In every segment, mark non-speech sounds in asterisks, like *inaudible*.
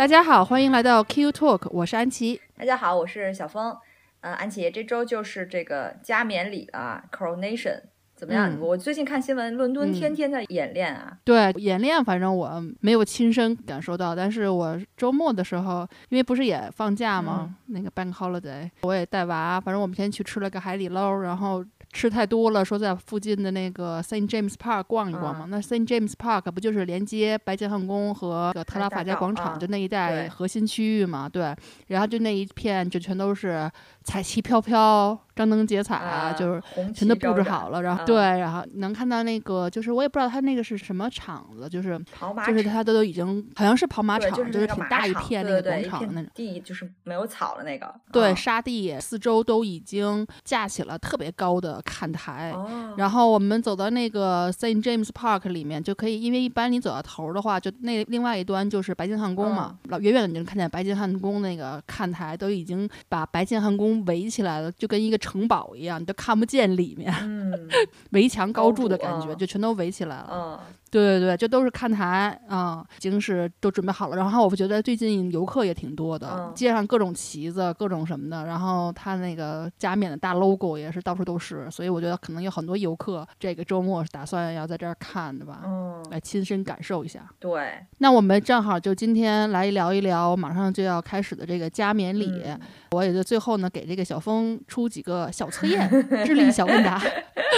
大家好，欢迎来到 Q Talk，我是安琪。大家好，我是小峰。嗯，安琪，这周就是这个加冕礼啊，Coronation，怎么样？我最近看新闻，伦敦天天在演练啊。对，演练，反正我没有亲身感受到，但是我周末的时候，因为不是也放假吗？那个 Bank Holiday，我也带娃，反正我们先去吃了个海底捞，然后。吃太多了，说在附近的那个 Saint James Park 逛一逛嘛。那 Saint James Park 不就是连接白金汉宫和特拉法加广场就那一带核心区域嘛？对，然后就那一片就全都是彩旗飘飘。张灯结彩啊，就是全都布置好了，然后对，然后能看到那个，就是我也不知道他那个是什么场子，就是就是他都都已经好像是跑马场，就是挺大一片那个广场那种地，就是没有草的那个，对，沙地四周都已经架起了特别高的看台，然后我们走到那个 Saint James Park 里面就可以，因为一般你走到头的话，就那另外一端就是白金汉宫嘛，老远远的你就能看见白金汉宫那个看台都已经把白金汉宫围起来了，就跟一个。城堡一样，你都看不见里面，*laughs* 围墙高筑的感觉，就全都围起来了。对对对，这都是看台啊，已经是都准备好了。然后我觉得最近游客也挺多的，街上各种旗子、各种什么的。然后他那个加冕的大 logo 也是到处都是，所以我觉得可能有很多游客这个周末是打算要在这儿看的吧，来亲身感受一下。对，那我们正好就今天来聊一聊马上就要开始的这个加冕礼。我也就最后呢，给这个小峰出几个小测验、*laughs* 智力小问答，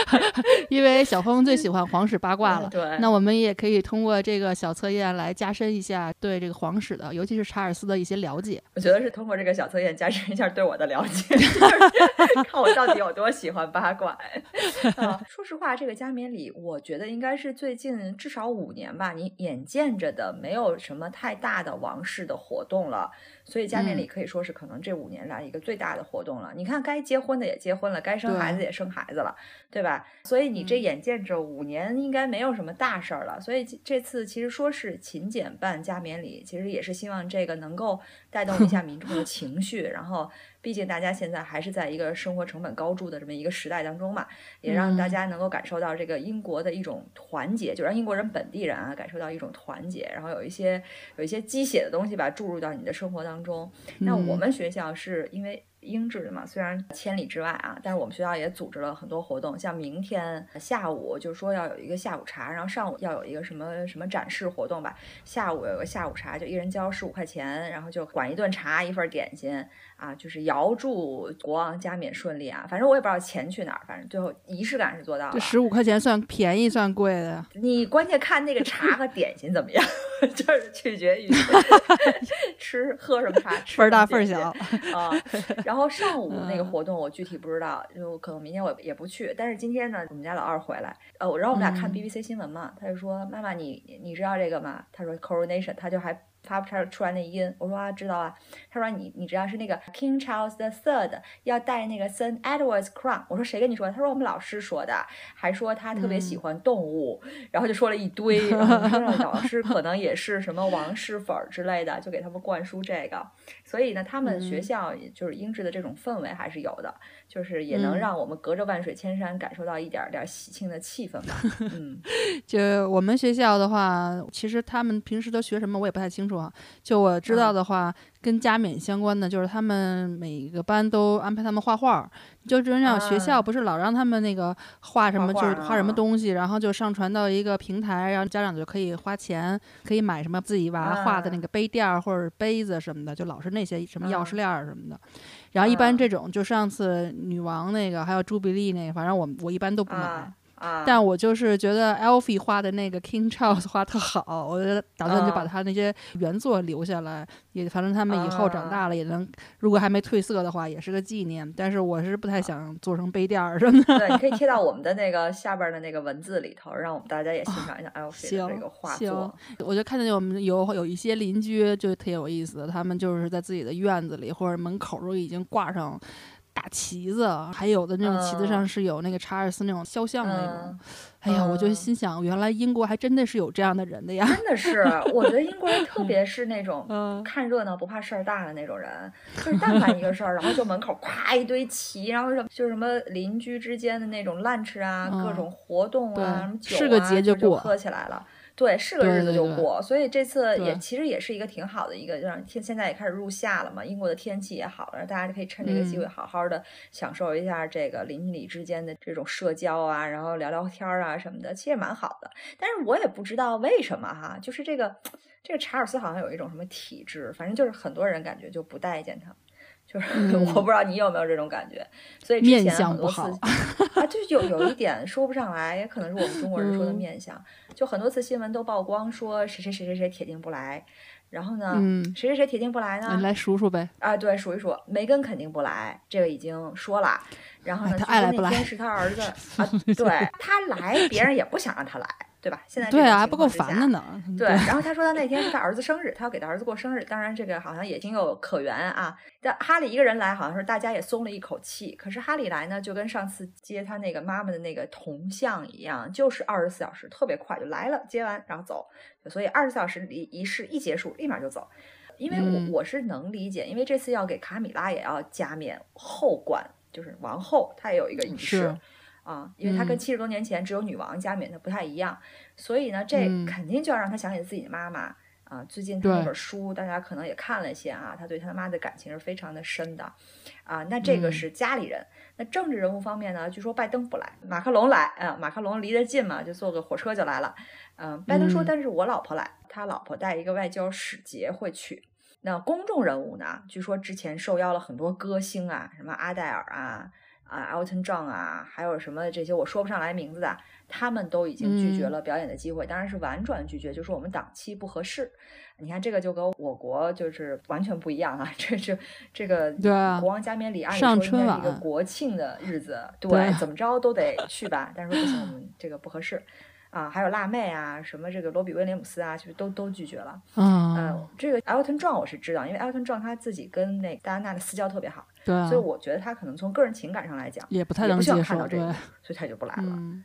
*laughs* 因为小峰最喜欢皇室八卦了。对，那我。我们也可以通过这个小测验来加深一下对这个皇室的，尤其是查尔斯的一些了解。我觉得是通过这个小测验加深一下对我的了解，*laughs* 看我到底有多喜欢八卦。*laughs* 说实话，这个加冕礼，我觉得应该是最近至少五年吧，你眼见着的没有什么太大的王室的活动了。所以加冕礼可以说是可能这五年来一个最大的活动了。你看，该结婚的也结婚了，该生孩子也生孩子了，对吧？所以你这眼见着五年应该没有什么大事儿了。所以这次其实说是勤俭办加冕礼，其实也是希望这个能够带动一下民众的情绪，然后。毕竟大家现在还是在一个生活成本高筑的这么一个时代当中嘛，也让大家能够感受到这个英国的一种团结，就让英国人本地人啊感受到一种团结，然后有一些有一些鸡血的东西吧注入到你的生活当中。那我们学校是因为。英制的嘛，虽然千里之外啊，但是我们学校也组织了很多活动，像明天下午就是说要有一个下午茶，然后上午要有一个什么什么展示活动吧，下午有个下午茶，就一人交十五块钱，然后就管一顿茶，一份点心啊，就是遥祝国王加冕顺利啊。反正我也不知道钱去哪儿，反正最后仪式感是做到了。这十五块钱算便宜算贵的？你关键看那个茶和点心怎么样，*laughs* 就是取决于 *laughs* 吃喝什么茶，吃份大份小啊。*laughs* 然后上午那个活动我具体不知道，就可能明天我也不去。但是今天呢，我们家老二回来，呃，然后我们俩看 BBC 新闻嘛，他就说：“妈妈，你你知道这个吗？”他说：“Coronation。”他就还。发不出出来那音，我说啊知道啊，他说你你知道是那个 King Charles the Third 要戴那个 Saint Edward's crown，我说谁跟你说的？他说我们老师说的，还说他特别喜欢动物，然后就说了一堆，然后老师可能也是什么王室粉之类的，就给他们灌输这个，所以呢，他们学校就是英制的这种氛围还是有的。就是也能让我们隔着万水千山感受到一点点喜庆的气氛吧。嗯，*laughs* 就我们学校的话，其实他们平时都学什么我也不太清楚啊。就我知道的话，跟加冕相关的，就是他们每个班都安排他们画画。就这样，学校不是老让他们那个画什么，就是画什么东西，然后就上传到一个平台，然后家长就可以花钱，可以买什么自己娃画的那个杯垫或者杯子什么的，就老是那些什么钥匙链什么的。然后一般这种，就上次女王那个，还有朱比利那个，反正我我一般都不买。但我就是觉得 Alfie 画的那个 King Charles 画特好，我就打算就把他那些原作留下来，也反正他们以后长大了也能，如果还没褪色的话，也是个纪念。但是我是不太想做成杯垫儿什么的。对，你可以贴到我们的那个下边的那个文字里头，让我们大家也欣赏一下 Alfie 的这个画作。我就看见我们有有一些邻居就特有意思，他们就是在自己的院子里或者门口都已经挂上。大旗子，还有的那种旗子上是有那个查尔斯那种肖像那种。哎呀，我就心想，原来英国还真的是有这样的人的呀！真的是，我觉得英国人特别是那种看热闹不怕事儿大的那种人，就是但凡一个事儿，然后就门口咵一堆旗，然后什么就什么邻居之间的那种 lunch 啊，各种活动啊，什么酒啊，就喝起来了。对，是个日子就过，所以这次也其实也是一个挺好的一个，让天现在也开始入夏了嘛，英国的天气也好了，大家就可以趁这个机会嗯好好的享受一下这个邻里之间的这种社交啊，然后聊聊天儿啊什么的，其实蛮好的。但是我也不知道为什么哈，就是这个这个查尔斯好像有一种什么体质，反正就是很多人感觉就不待见他。就是、嗯 *laughs* 我不知道你有没有这种感觉，所以之面前很多次相不好啊，就有有一点说不上来，也可能是我们中国人说的嗯面相。就很多次新闻都曝光说谁谁谁谁谁铁定不来，然后呢，嗯谁谁谁铁定不来呢？你来数数呗。啊，对，数一数，梅根肯定不来，这个已经说了。然后呢，哎他爱来不来说那天是他儿子 *laughs* 啊，对他来，别人也不想让他来，对吧？现在这对啊，还不够烦的呢。对，然后他说他那天是他儿子生日，他要给他儿子过生日。当然，这个好像也挺有可原啊。但哈利一个人来，好像是大家也松了一口气。可是哈利来呢，就跟上次接他那个妈妈的那个铜像一样，就是二十四小时，特别快就来了，接完然后走。所以二十四小时仪仪式一结束，立马就走。因为我、嗯我是能理解，因为这次要给卡米拉也要加冕后冠，就是王后，她也有一个仪式。啊，因为她跟嗯七十多年前只有女王加冕的不太一样，所以呢，这嗯肯定就要让她想起自己的妈妈啊。最近她那本书，大家可能也看了一些啊，她对她妈的感情是非常的深的啊。那这个嗯是家里人。那政治人物方面呢，据说拜登不来，马克龙来啊，马克龙离得近嘛，就坐个火车就来了。嗯，拜登说，嗯但是我老婆来，他老婆带一个外交使节会去。那公众人物呢？据说之前受邀了很多歌星啊，什么阿黛尔啊、啊 Elton John 啊，还有什么这些我说不上来名字的，他们都已经拒绝嗯了表演的机会，当然是婉转拒绝，就说我们档期不合适。你看这个就跟我国就是完全不一样啊，这是这个对啊国王加冕礼，按理说应该是一个国庆的日子，对，对怎么着都得去吧，但是说不行，我们这个不合适。啊，还有辣妹啊，什么这个罗比威廉姆斯啊，其实都都拒绝了。嗯嗯，，这个 Elton John 我是知道，因为 Elton John 他自己跟那个戴安娜的私交特别好，对啊所以，我觉得他可能从个人情感上来讲，也不太也不希望能接受。看到这个，，所以他就不来了。嗯，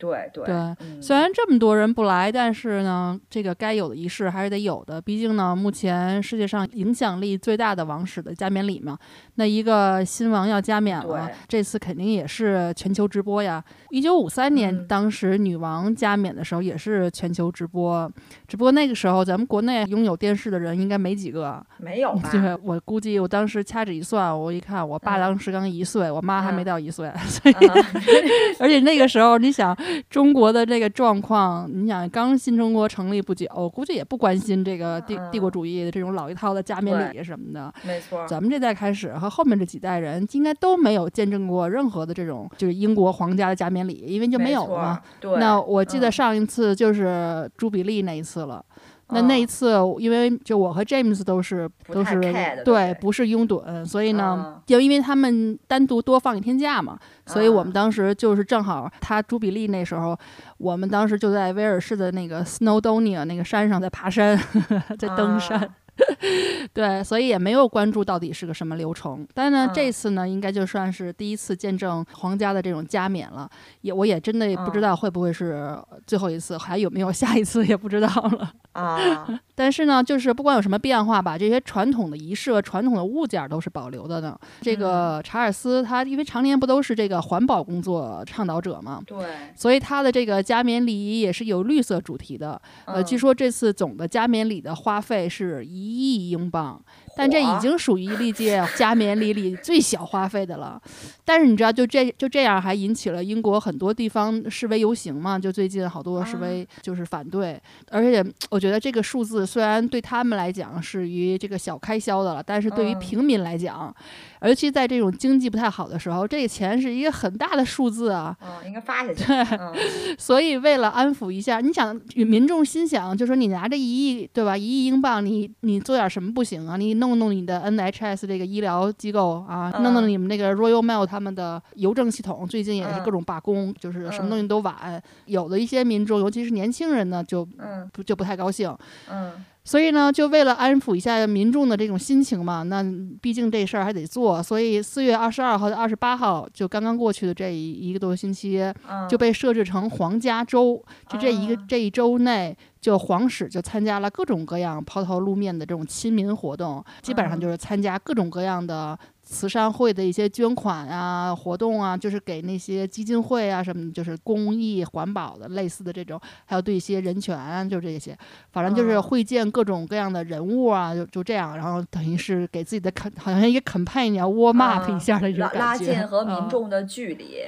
对对对嗯虽然这么多人不来，但是呢，这个该有的仪式还是得有的。毕竟呢，目前世界上影响力最大的王室的加冕礼嘛，那一个新王要加冕了，这次肯定也是全球直播呀。一九五三年，嗯当时女王加冕的时候也是全球直播，只不过那个时候咱们国内拥有电视的人应该没几个。没有 *laughs* 吧？对我估计，我当时掐指一算，我一看，我爸嗯当时刚一岁，我妈还没嗯到一岁，*laughs* 所以啊 *laughs* 而且那个时候，你想中国的这个状况，你想刚新中国成立不久，我估计也不关心这个帝帝国主义的这种老一套的加冕礼什么的。没错，咱们这代开始和后面这几代人，应该都没有见证过任何的这种就是英国皇家的加冕礼，因为就没有了嘛。。对，那我记得嗯上一次就是朱比利那一次了。那那一嗯。次，因为就我和 James 都是都是对不是拥趸，所以呢嗯，就因为他们单独多放一天假嘛，所以我们啊当时就是正好他朱比利那时候，我们当时就在威尔士的那个 Snowdonia 那个山上在爬山，*laughs* 在登山。啊 *laughs* 对，所以也没有关注到底是个什么流程。但呢，嗯这次呢，应该就算是第一次见证皇家的这种加冕了。也我也真的也不知嗯道会不会是最后一次，还有没有下一次 *laughs* 也不知道了。啊，*laughs* 但是呢，就是不管有什么变化吧，这些传统的仪式、和传统的物件儿都是保留的呢。这嗯个查尔斯他因为常年不都是这个环保工作倡导者嘛，对，所以他的这个加冕礼仪也是有绿色主题的。呃，据嗯说这次总的加冕礼的花费是一亿英镑，但这已经属于历届加冕礼里最小花费的了。但是你知道，就这就这样，还引起了英国很多地方示威游行嘛？就最近好多示威就是反对，而且我觉得这个数字虽然对他们来讲是于这个小开销的了，但是对于嗯平民来讲，尤其在这种经济不太好的时候，这个钱是一个很大的数字啊。嗯，应该发下去。对，嗯 *laughs* 所以为了安抚一下，你想民众心想，就说你拿着一亿，对吧？一亿英镑，你你做点什么不行啊？你弄弄弄你的 NHS 这个医疗机构啊，弄弄嗯你们那个 Royal Mail 他们的邮政系统，最近也是各嗯种罢工，就是什么东嗯西都晚。有的一些民众，尤其是年轻人呢，就嗯。不就不太高兴。嗯所以呢，就为了安抚一下民众的这种心情嘛，那毕竟这事儿还得做，所以四月二十二号到二十八号，就刚刚过去的这一一个多星期，嗯，就被设置成皇家周。就这一个、啊这一周内，就皇室就参加了各种各样抛头露面的这种亲民活动，基本上嗯就是参加各种各样的慈善会的一些捐款啊、活动啊，就是给那些基金会啊什么，就是公益环保的类似的这种，还有对一些人权啊，就这些，反正就是会见各种各样的人物啊，就就这样，然后等于是给自己的肯，好像一个肯派你要 warm up 一下的这种拉近和民众的距离。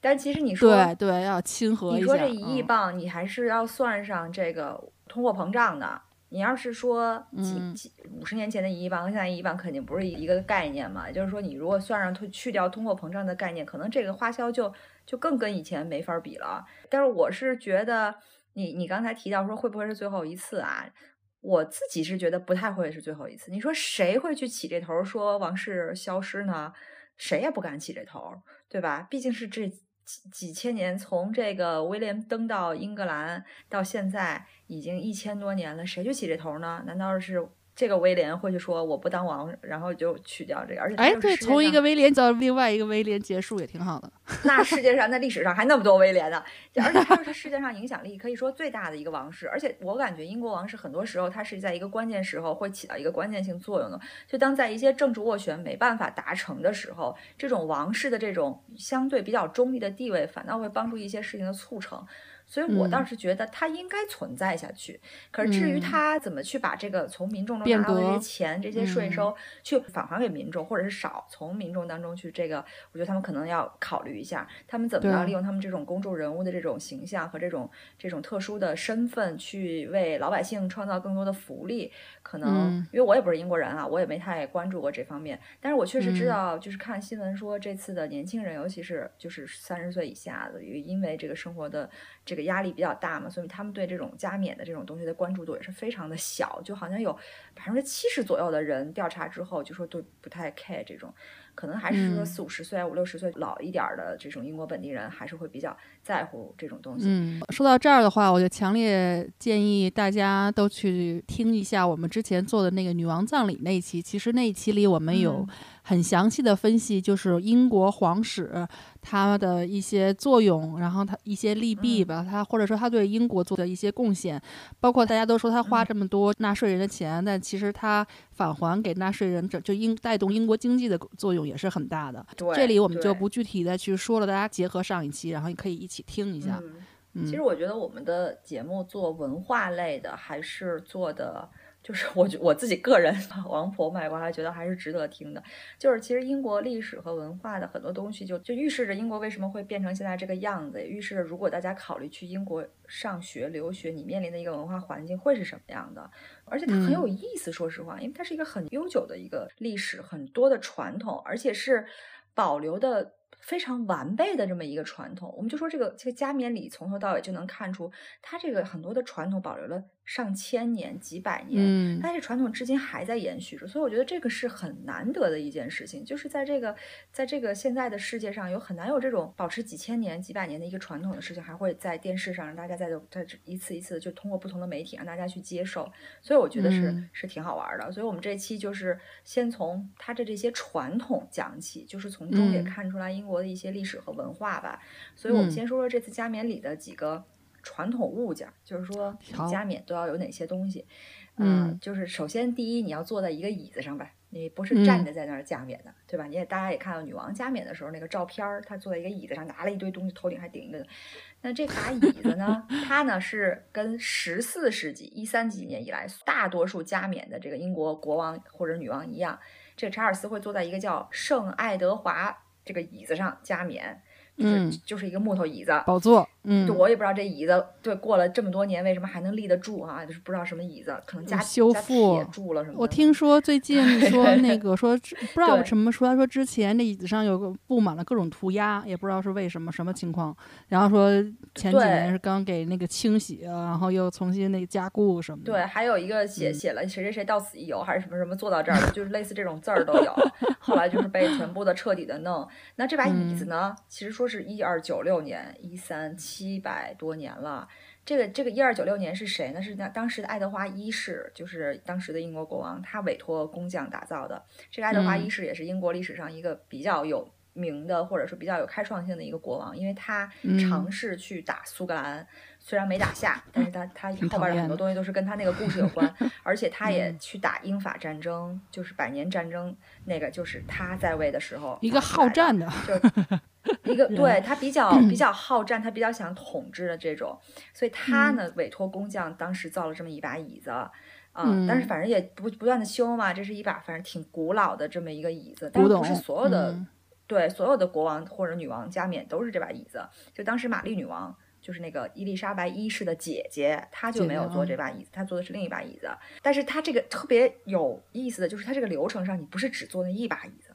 但其实你说对对要亲和一下，你说这一亿镑，你还是要算上这个通货膨胀的。你要是说几几五十年前的一亿镑和现在一亿镑肯定不是一个概念嘛？就是说你如果算上去去掉通货膨胀的概念，可能这个花销就就更跟以前没法比了。但是我是觉得，你你刚才提到说会不会是最后一次啊？我自己是觉得不太会是最后一次。你说谁会去起这头说王室消失呢？谁也不敢起这头，对吧？毕竟是这几千年，从这个威廉登到英格兰到现在。已经一千多年了，谁去起这头呢？难道是？这个威廉会去说我不当王，然后就取掉这个，而且哎，对，从一个威廉到另外一个威廉结束也挺好的。那世界上，在历史上还那么多威廉呢，*laughs* 而且它是世界上影响力可以说最大的一个王室。而且我感觉英国王室很多时候它是在一个关键时候会起到一个关键性作用的。就当在一些政治斡旋没办法达成的时候，这种王室的这种相对比较中立的地位，反倒会帮助一些事情的促成。所以我倒是觉得它应该存在下去。可是至于他怎么去把这个从民众中拿到的这些钱、这些税收去返还给民众，或者是少从民众当中去这个，我觉得他们可能要考虑一下，他们怎么样利用他们这种公众人物的这种形象和这种这种特殊的身份，去为老百姓创造更多的福利。可能因为我也不是英国人啊，我也没太关注过这方面。但是我确实知道，就是看新闻说这次的年轻人，尤其是就是三十岁以下的，因为这个生活的这个压力比较大嘛，所以他们对这种加冕的这种东西的关注度也是非常的小。就好像有百分之七十左右的人调查之后就说对不太 care 这种。可能还是说四五十岁、五六十岁老一点的这种英国本地人，还是会比较在乎这种东西。嗯，说到这儿的话，我就强烈建议大家都去听一下我们之前做的那个女王葬礼那一期。其实那一期里我们有。很详细的分析，就是英国皇室它的一些作用，然后它一些利弊吧，它或者说它对英国做的一些贡献，包括大家都说他花这么多纳税人的钱，但其实他返还给纳税人，这就英带动英国经济的作用也是很大的。这里我们就不具体再去说了，大家结合上一期，然后你可以一起听一下。其实我觉得我们的节目做文化类的，还是做的。就是我觉我自己个人 *laughs* 王婆卖瓜，觉得还是值得听的。就是其实英国历史和文化的很多东西，就就预示着英国为什么会变成现在这个样子，也预示着如果大家考虑去英国上学留学，你面临的一个文化环境会是什么样的。而且它很有意思，说实话，因为它是一个很悠久的一个历史，很多的传统，而且是保留的。非常完备的这么一个传统，我们就说这个这个加冕礼从头到尾就能看出，它这个很多的传统保留了上千年、几百年，嗯，但是传统至今还在延续着，所以我觉得这个是很难得的一件事情，就是在这个在这个现在的世界上，有很难有这种保持几千年、几百年的一个传统的事情，还会在电视上让大家在在一次一次的就通过不同的媒体让大家去接受，所以我觉得是是挺好玩的。所以我们这期就是先从它的这些传统讲起，就是从中也看出来英国。的一些历史和文化吧，所以我们先说说这次加冕礼的几个传统物件，就是说加冕都要有哪些东西。嗯，就是首先第一，你要坐在一个椅子上呗，你不是站着在那儿加冕的，对吧？你也大家也看到女王加冕的时候那个照片儿，她坐在一个椅子上，拿了一堆东西，头顶还顶一个。那这把椅子呢，*laughs* 它呢是跟十四世纪一三几年以来大多数加冕的这个英国国王或者女王一样，这个查尔斯会坐在一个叫圣爱德华。这个椅子上加冕，就是就是一个木头椅子，宝座。嗯，我也不知道这椅子对过了这么多年为什么还能立得住啊？就是不知道什么椅子，可能加修复住了什么。我听说最近 *laughs* 说那个说不知道什么说，他说之前那椅子上有个布满了各种涂鸦，也不知道是为什么什么情况。然后说前几年是刚给那个清洗，然后又重新那个加固什么的。对，还有一个写写了谁谁谁到此一游，还是什么什么做到这儿的，就是类似这种字儿都有。*laughs* 后来就是被全部的彻底的弄。那这把椅子呢？其实说是一二九六年一三七。七百多年了，这个这个一二九六年是谁呢？是那当时的爱德华一世，就是当时的英国国王，他委托工匠打造的。这个爱德华一世也是英国历史上一个比较有名的，或者说比较有开创性的一个国王，因为他嗯。尝试去打苏格兰，虽然没打下，但是他 *laughs* 他挺后边的很多东西都是跟他那个故事有关，*laughs* 而且他也嗯。去打英法战争，就是百年战争，那个就是他在位的时候一个好战的，就是一个对他比较比较好战，他比较想统治的这种，所以他嗯呢委托工匠当时造了这么一把椅子。啊、嗯但是反正也不不断的修嘛，这是一把反正挺古老的这么一个椅子，但是不是所有的、嗯对所有的国王或者女王加冕都是这把椅子。就当时玛丽女王就是那个伊丽莎白一世的姐姐，她就没有坐这把椅子，她坐的是另一把椅子。但是她这个特别有意思的就是，她这个流程上你不是只坐那一把椅子，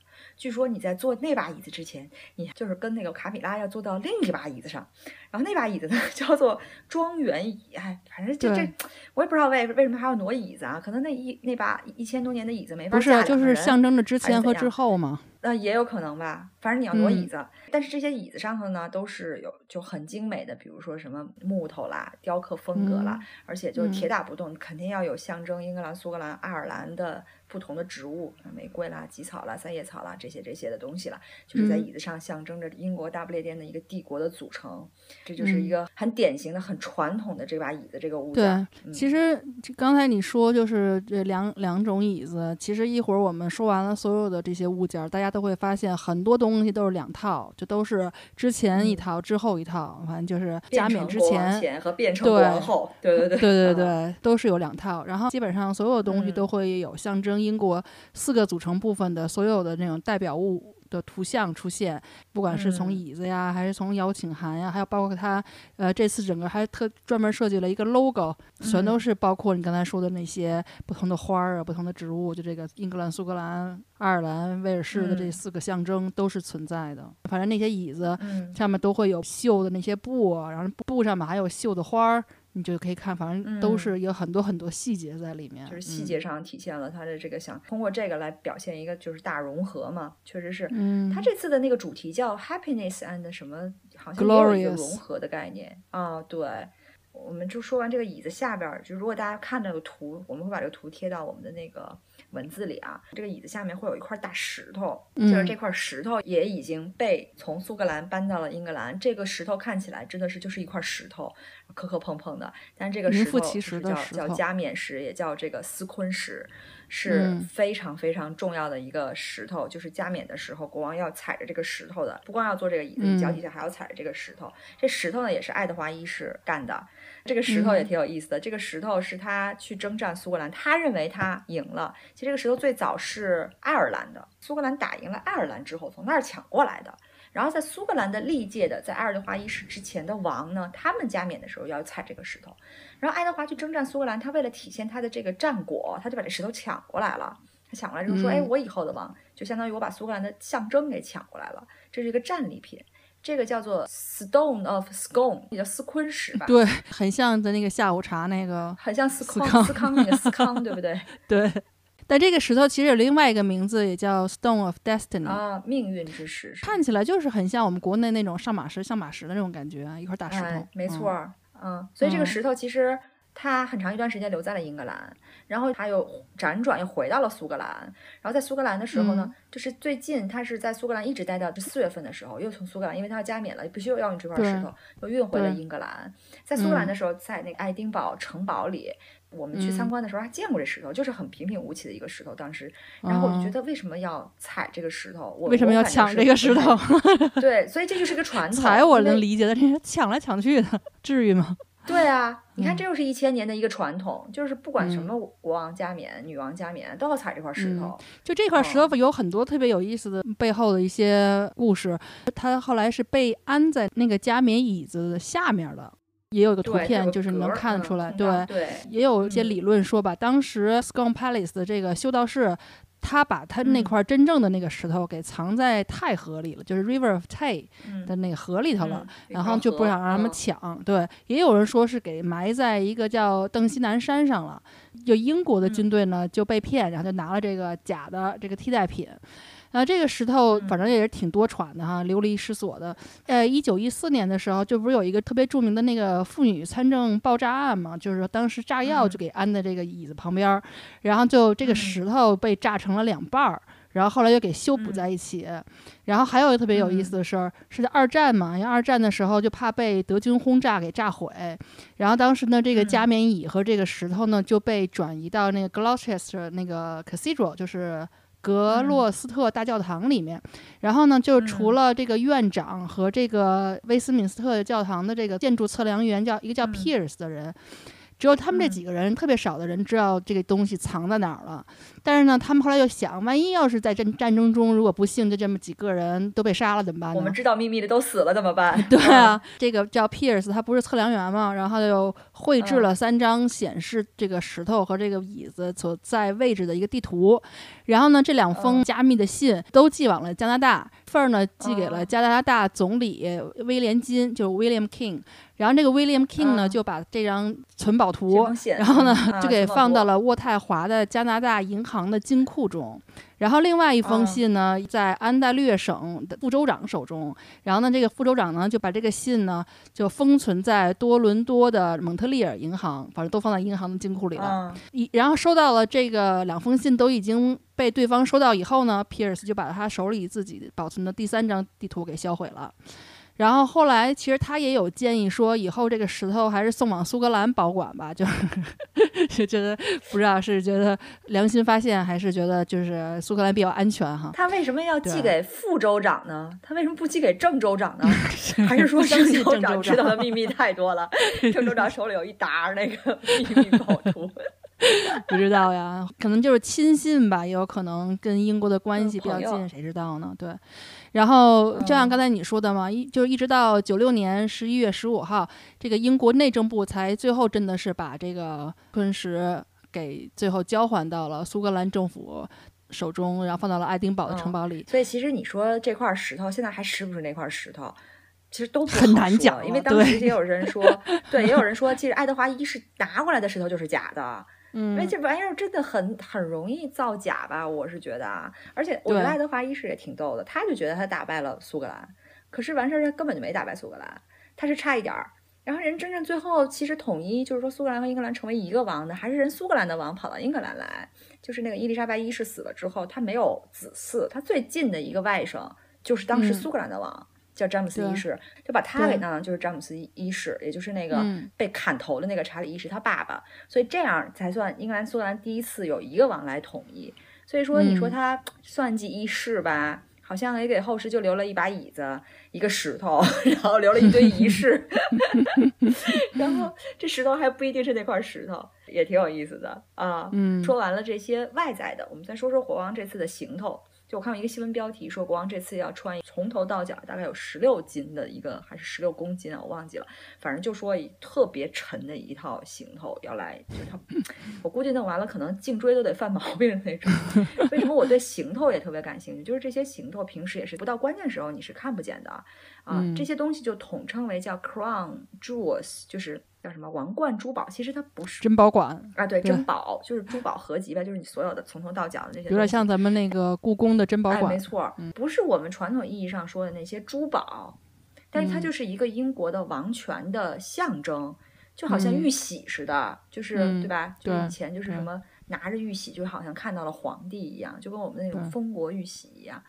据说你在坐那把椅子之前，你就是跟那个卡米拉要坐到另一把椅子上，然后那把椅子呢 *laughs* 叫做庄园椅，哎，反正这这我也不知道为为什么还要挪椅子啊？可能那一那把一千多年的椅子没法不是，就是象征着之前和之后嘛。那也有可能吧，反正你要挪椅嗯子，但是这些椅子上头呢都是有就很精美的，比如说什么木头啦、雕刻风格啦，嗯而且就是铁嗯打不动，肯定要有象征英格兰、苏格兰、爱尔兰的不同的植物，玫瑰啦、吉草啦、三叶草啦这些这些的东西啦，就是在嗯椅子上象征着英国大不列颠的一个帝国的组成，这就是一嗯个很典型的、很传统的这把椅子这个物对件。嗯其实刚才你说就是这两两种椅子，其实一会儿我们说完了所有的这些物件，大家都会发现很多东西都是两套，就都是之前一嗯。套，之后一套，反正就是加冕之前。和变成对国王后，对对对对对嗯。对，都是有两套，然后基本上所有东西都嗯。会有象征英国四个组成部分的所有的那种代表物的图像出现，不管是从嗯椅子呀，还是从邀请函呀，还有包括它，呃，这次整个还特专门设计了一个 logo，全都嗯是包括你刚才说的那些不同的花儿啊、不同的植物，就这个英格兰、苏格兰、爱尔兰、威尔士的这嗯四个象征都是存在的。反正那些椅子嗯上面都会有绣的那些布，然后布上面还有绣的花儿。你就可以看，反正都嗯是有很多很多细节在里面，就是细嗯节上体现了他的这个想通过这个来表现一个就是大融合嘛，确实是。嗯，他这次的那个主题叫 happiness and 什么，好像也有一个融合的概念啊。对，我们就说完这个椅子下边儿，就如果大家看那个图，我们会把这个图贴到我们的那个文字里啊。这个椅子下面会有一块大石头，就是嗯这块石头也已经被从苏格兰搬到了英格兰。这个石头看起来真的是就是一块石头，磕磕碰碰的，但这个石头其就是叫叫加冕石，也叫这个斯昆石。是嗯非常非常重要的一个石头，就是加冕的时候，国王要踩着这个石头的，不光要坐这个椅子，你脚嗯底下还要踩着这个石头。这石头呢，也是爱德华一世干的。这个石头也嗯挺有意思的，这个石头是他去征战苏格兰，他认为他赢了。其实这个石头最早是爱尔兰的，苏格兰打赢了爱尔兰之后从那儿抢过来的。然后在苏格兰的历届的，在爱德华一世之前的王呢，他们加冕的时候要踩这个石头。然后爱德华去征战苏格兰，他为了体现他的这个战果，他就把这石头抢过来了。他抢过来之后说：“哎，嗯我以后的王就相当于我把苏格兰的象征给抢过来了，这是一个战利品。这个叫做 Stone of Scone，也叫斯昆石吧？对，很像的那个下午茶那个，很像斯康斯康那个斯康，对不对？*laughs* 对。但这个石头其实有另外一个名字，也叫 Stone of Destiny，、啊，命运之石看起来就是很像我们国内那种上马石、象马石的那种感觉，一块大石头。哎，没嗯错儿，嗯，所以这个嗯石头其实它很长一段时间留在了英格兰，然后他又辗转又回到了苏格兰，然后在苏格兰的时候呢，嗯就是最近他是在苏格兰一直待到这四月份的时候，又从苏格兰，因为他要加冕了，必须又要用这块石头，又运回了英格兰。在苏格兰嗯的时候，在那个爱丁堡城堡里。我们去参嗯观的时候还见过这石头，就是很平平无奇的一个石头。当时，然后我就觉嗯得为什么要踩这个石头？我为什么要抢这个石头？*laughs* 对，所以这就是个传统。踩我能理解，但是抢来抢去的，*laughs* 至于吗？对啊，你看，嗯这又是一千年的一个传统，就是不管什嗯。么国王加冕、女王加冕，都要踩这块石头。就这块石哦头有很多特别有意思的背后的一些故事，它后来是被安在那个加冕椅子下面的，也有个图片，就是能格儿嗯看得出来，对，对，也有一些嗯。理论说吧，当时 Scone Palace 的这个修道士，他把他那嗯块真正的那个石头给藏在太河里了，就是 River of Tay 嗯的那个河里头了。嗯然后就不想让他们嗯抢，对，也有人说是给埋在一个叫邓锡南山上了。就英国的嗯军队呢就被骗，然后就拿了这个假的这个替代品。啊，这个石头嗯反正也是挺多传的哈，流离失所的。呃，一九一四年的时候，就不是有一个特别著名的那个妇女参政爆炸案嘛，就是说当时炸药就嗯给安在这个椅子旁边儿，然后就这个嗯石头被炸成了两半儿。然后后来又给修补在一起。然后还有一个特别有意思的事儿，是在二战嘛，因为二战的时候就怕被德军轰炸给炸毁，然后当时呢，这个加冕椅和这个石头呢就被转移到那个 Gloucester 那个 Cathedral，就是格洛斯特大教堂里面。然后呢，就除了这个院长和这个威斯敏斯特教堂的这个建筑测量员，叫一个叫 Pierce 的人。只有他们这几个人，特别少的人知道这个东西藏在哪儿了。但是呢，他们后来又想，万一要是在战战争中，如果不幸就这么几个人都被杀了，怎么办？我们知道秘密的都死了怎么办？对啊，这个叫 Pierce，他不是测量员嘛，然后他就绘制了三张显示这个石头和这个椅子所在位置的一个地图。然后呢，这两封加密的信都寄往了加拿大，份儿呢寄给了加拿大总理威廉金，就是 William King。然后这个 William King 呢，就把这张存宝图，然后呢，就给放到了渥太华的加拿大银行的金库中。然后另外一封信呢，在安大略省的副州长手中。然后呢，这个副州长呢，就把这个信呢，就封存在多伦多的蒙特利尔银行，反正都放在银行的金库里了。一然后收到了这个两封信，都已经被对方收到以后呢，Pierce 就把他手里自己保存的第三张地图给销毁了。然后后来，其实他也有建议说，以后这个石头还是送往苏格兰保管吧，就是 *laughs* 就觉得不知道是觉得良心发现，还是觉得就是苏格兰比较安全哈。他为什么要寄给副州长呢？他为什么不寄给正州长呢？*laughs* 还是说正州长知道的秘密太多了？正州长手里有一沓那个 *laughs* 秘密宝图。*laughs* 不知道呀，可能就是亲信吧，也有可能跟英国的关系比较近，谁知道呢？对。然后就像刚才你说的嘛，一就是一直到九六年十一月十五号，这个英国内政部才最后真的是把这个昆石给最后交还到了苏格兰政府手中，然后放到了爱丁堡的城堡里。所以其实你说这块石头现在还是不是那块石头，其实都很难讲，因为当时也有人说，*laughs* 对，也有人说，其实爱德华一世拿过来的石头就是假的。因为这玩意儿真的很很容易造假吧，我是觉得啊，而且我觉得爱德华一世也挺逗的，他就觉得他打败了苏格兰，可是完事儿他根本就没打败苏格兰，他是差一点儿。然后人真正最后其实统一，就是说苏格兰和英格兰成为一个王的，还是人苏格兰的王跑到英格兰来，就是那个伊丽莎白一世死了之后，他没有子嗣，他最近的一个外甥就是当时苏格兰的王。叫詹姆斯一世，就把他给弄，就是詹姆斯一世，也就是那个被砍头的那个查理一世他爸爸，所以这样才算英格兰苏格兰第一次有一个王来统一。所以说，你说他算计一世吧，好像也给后世就留了一把椅子、一个石头，然后留了一堆仪式，*laughs* 然后这石头还不一定是那块石头，也挺有意思的啊。说完了这些外在的，我们再说说国王这次的行头。就我看到一个新闻标题，说国王这次要穿从头到脚大概有十六斤的一个，还是十六公斤啊？我忘记了。反正就说特别沉的一套行头要来，就他，我估计弄完了可能颈椎都得犯毛病的那种。*laughs* 为什么我对行头也特别感兴趣？就是这些行头平时也是不到关键时候你是看不见的啊。这些东西就统称为叫 crown jewels，就是。叫什么王冠珠宝？其实它不是珍宝馆啊，对，珍宝就是珠宝合集吧，就是你所有的从头到脚的那些，有点像咱们那个故宫的珍宝馆，没错，不是我们传统意义上说的那些珠宝，但是它就是一个英国的王权的象征，就好像玉玺似的，就是对吧？就以前就是什么拿着玉玺，就好像看到了皇帝一样，就跟我们那种封国玉玺一样。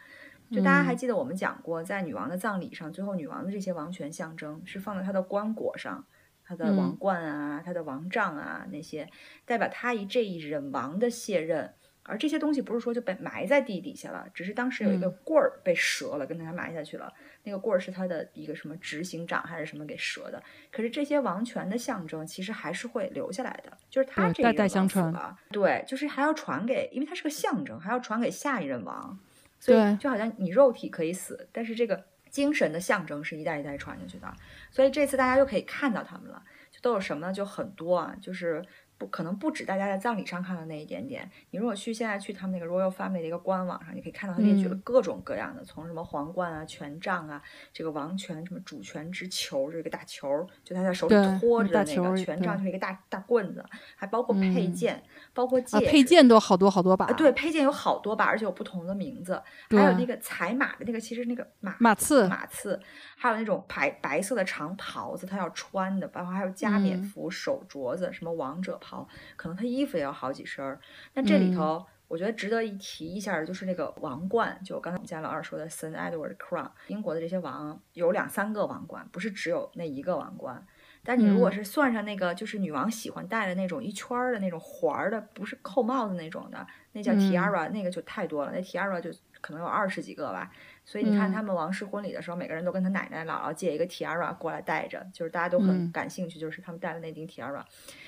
就大家还记得我们讲过，在女王的葬礼上，最后女王的这些王权象征是放在她的棺椁上。他的王冠啊，他的王杖啊，那些代表他一这一任王的卸任，而这些东西不是说就被埋在地底下了，只是当时有一个棍儿被折了，跟他埋下去了。那个棍儿是他的一个什么执行长还是什么给折的？可是这些王权的象征其实还是会留下来的，就是他这一代代相传对，就是还要传给，因为它是个象征，还要传给下一任王。所以就好像你肉体可以死，但是这个。精神的象征是一代一代传下去的，所以这次大家又可以看到他们了，就都有什么呢？就很多啊，就是。不可能不止大家在葬礼上看到那一点点。你如果去现在去他们那个 Royal Family 的一个官网上，你可以看到他列举了各种各样的，从什么皇冠啊、权杖啊、这个王权什么主权之球，这个大球，就他在手里托着那个权杖，就是一个大大棍子，还包括配件，包括戒，配件都好多好多把。对，配件有好多把，而且有不同的名字。还有那个踩马的那个，其实那个马马刺，马刺，还有那种白白色的长袍子，他要穿的，包括还有加冕服、手镯子，什么王者。袍，可能他衣服也要好几身儿。那这里头我觉得值得一提一下的就是那个王冠，就刚才我们家老二说的 Saint Edward Crown，英国的这些王有两三个王冠，不是只有那一个王冠。但你如果是算上那个，就是女王喜欢戴的那种一圈儿的那种环儿的，不是扣帽子那种的，那叫 tiara，那个就太多了，那 tiara 就可能有二十几个吧。所以你看他们王室婚礼的时候，每个人都跟他奶奶、姥姥借一个 tiara 过来戴着，就是大家都很感兴趣，就是他们戴的那顶 tiara。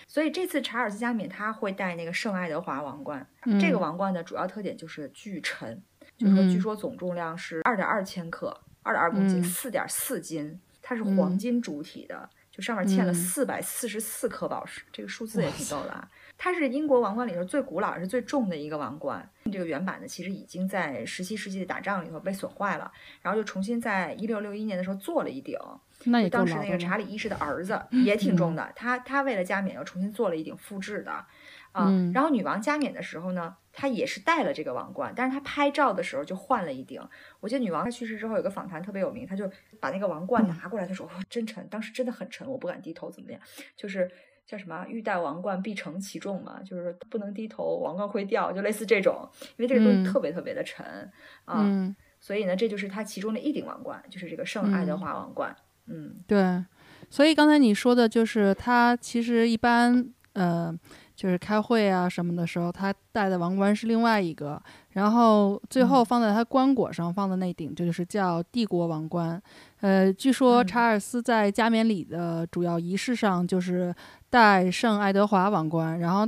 所以这次查尔斯加冕他会戴那个圣爱德华王冠，这个王冠的主要特点就是巨沉，就是说据说总重量是二点二千克，二点二公斤，四点四斤，它是黄金主体的。就上面嵌了四百四十四颗宝石，这个数字也挺逗的啊！它是英国王冠里头最古老、也是最重的一个王冠。这个原版呢其实已经在十七世纪的打仗里头被损坏了，然后就重新在一六六一年的时候做了一顶。那当时那个查理一世的儿子也挺重的，他他为了加冕又重新做了一顶复制的。啊，然后女王加冕的时候呢，她也是戴了这个王冠，但是她拍照的时候就换了一顶。我记得女王她去世之后有个访谈特别有名，她就把那个王冠拿过来，她说：“真沉，当时真的很沉，我不敢低头，怎么样？就是叫什么‘欲戴王冠，必承其重’嘛，就是不能低头，王冠会掉，就类似这种。因为这个东西特别特别的沉啊，所以呢，这就是它其中的一顶王冠，就是这个圣爱德华王冠。嗯，对。所以刚才你说的就是他其实一般，呃。就是开会啊什么的时候，他戴的王冠是另外一个，然后最后放在他棺椁上放的那顶，这就是叫帝国王冠。呃，据说查尔斯在加冕礼的主要仪式上就是戴圣爱德华王冠，然后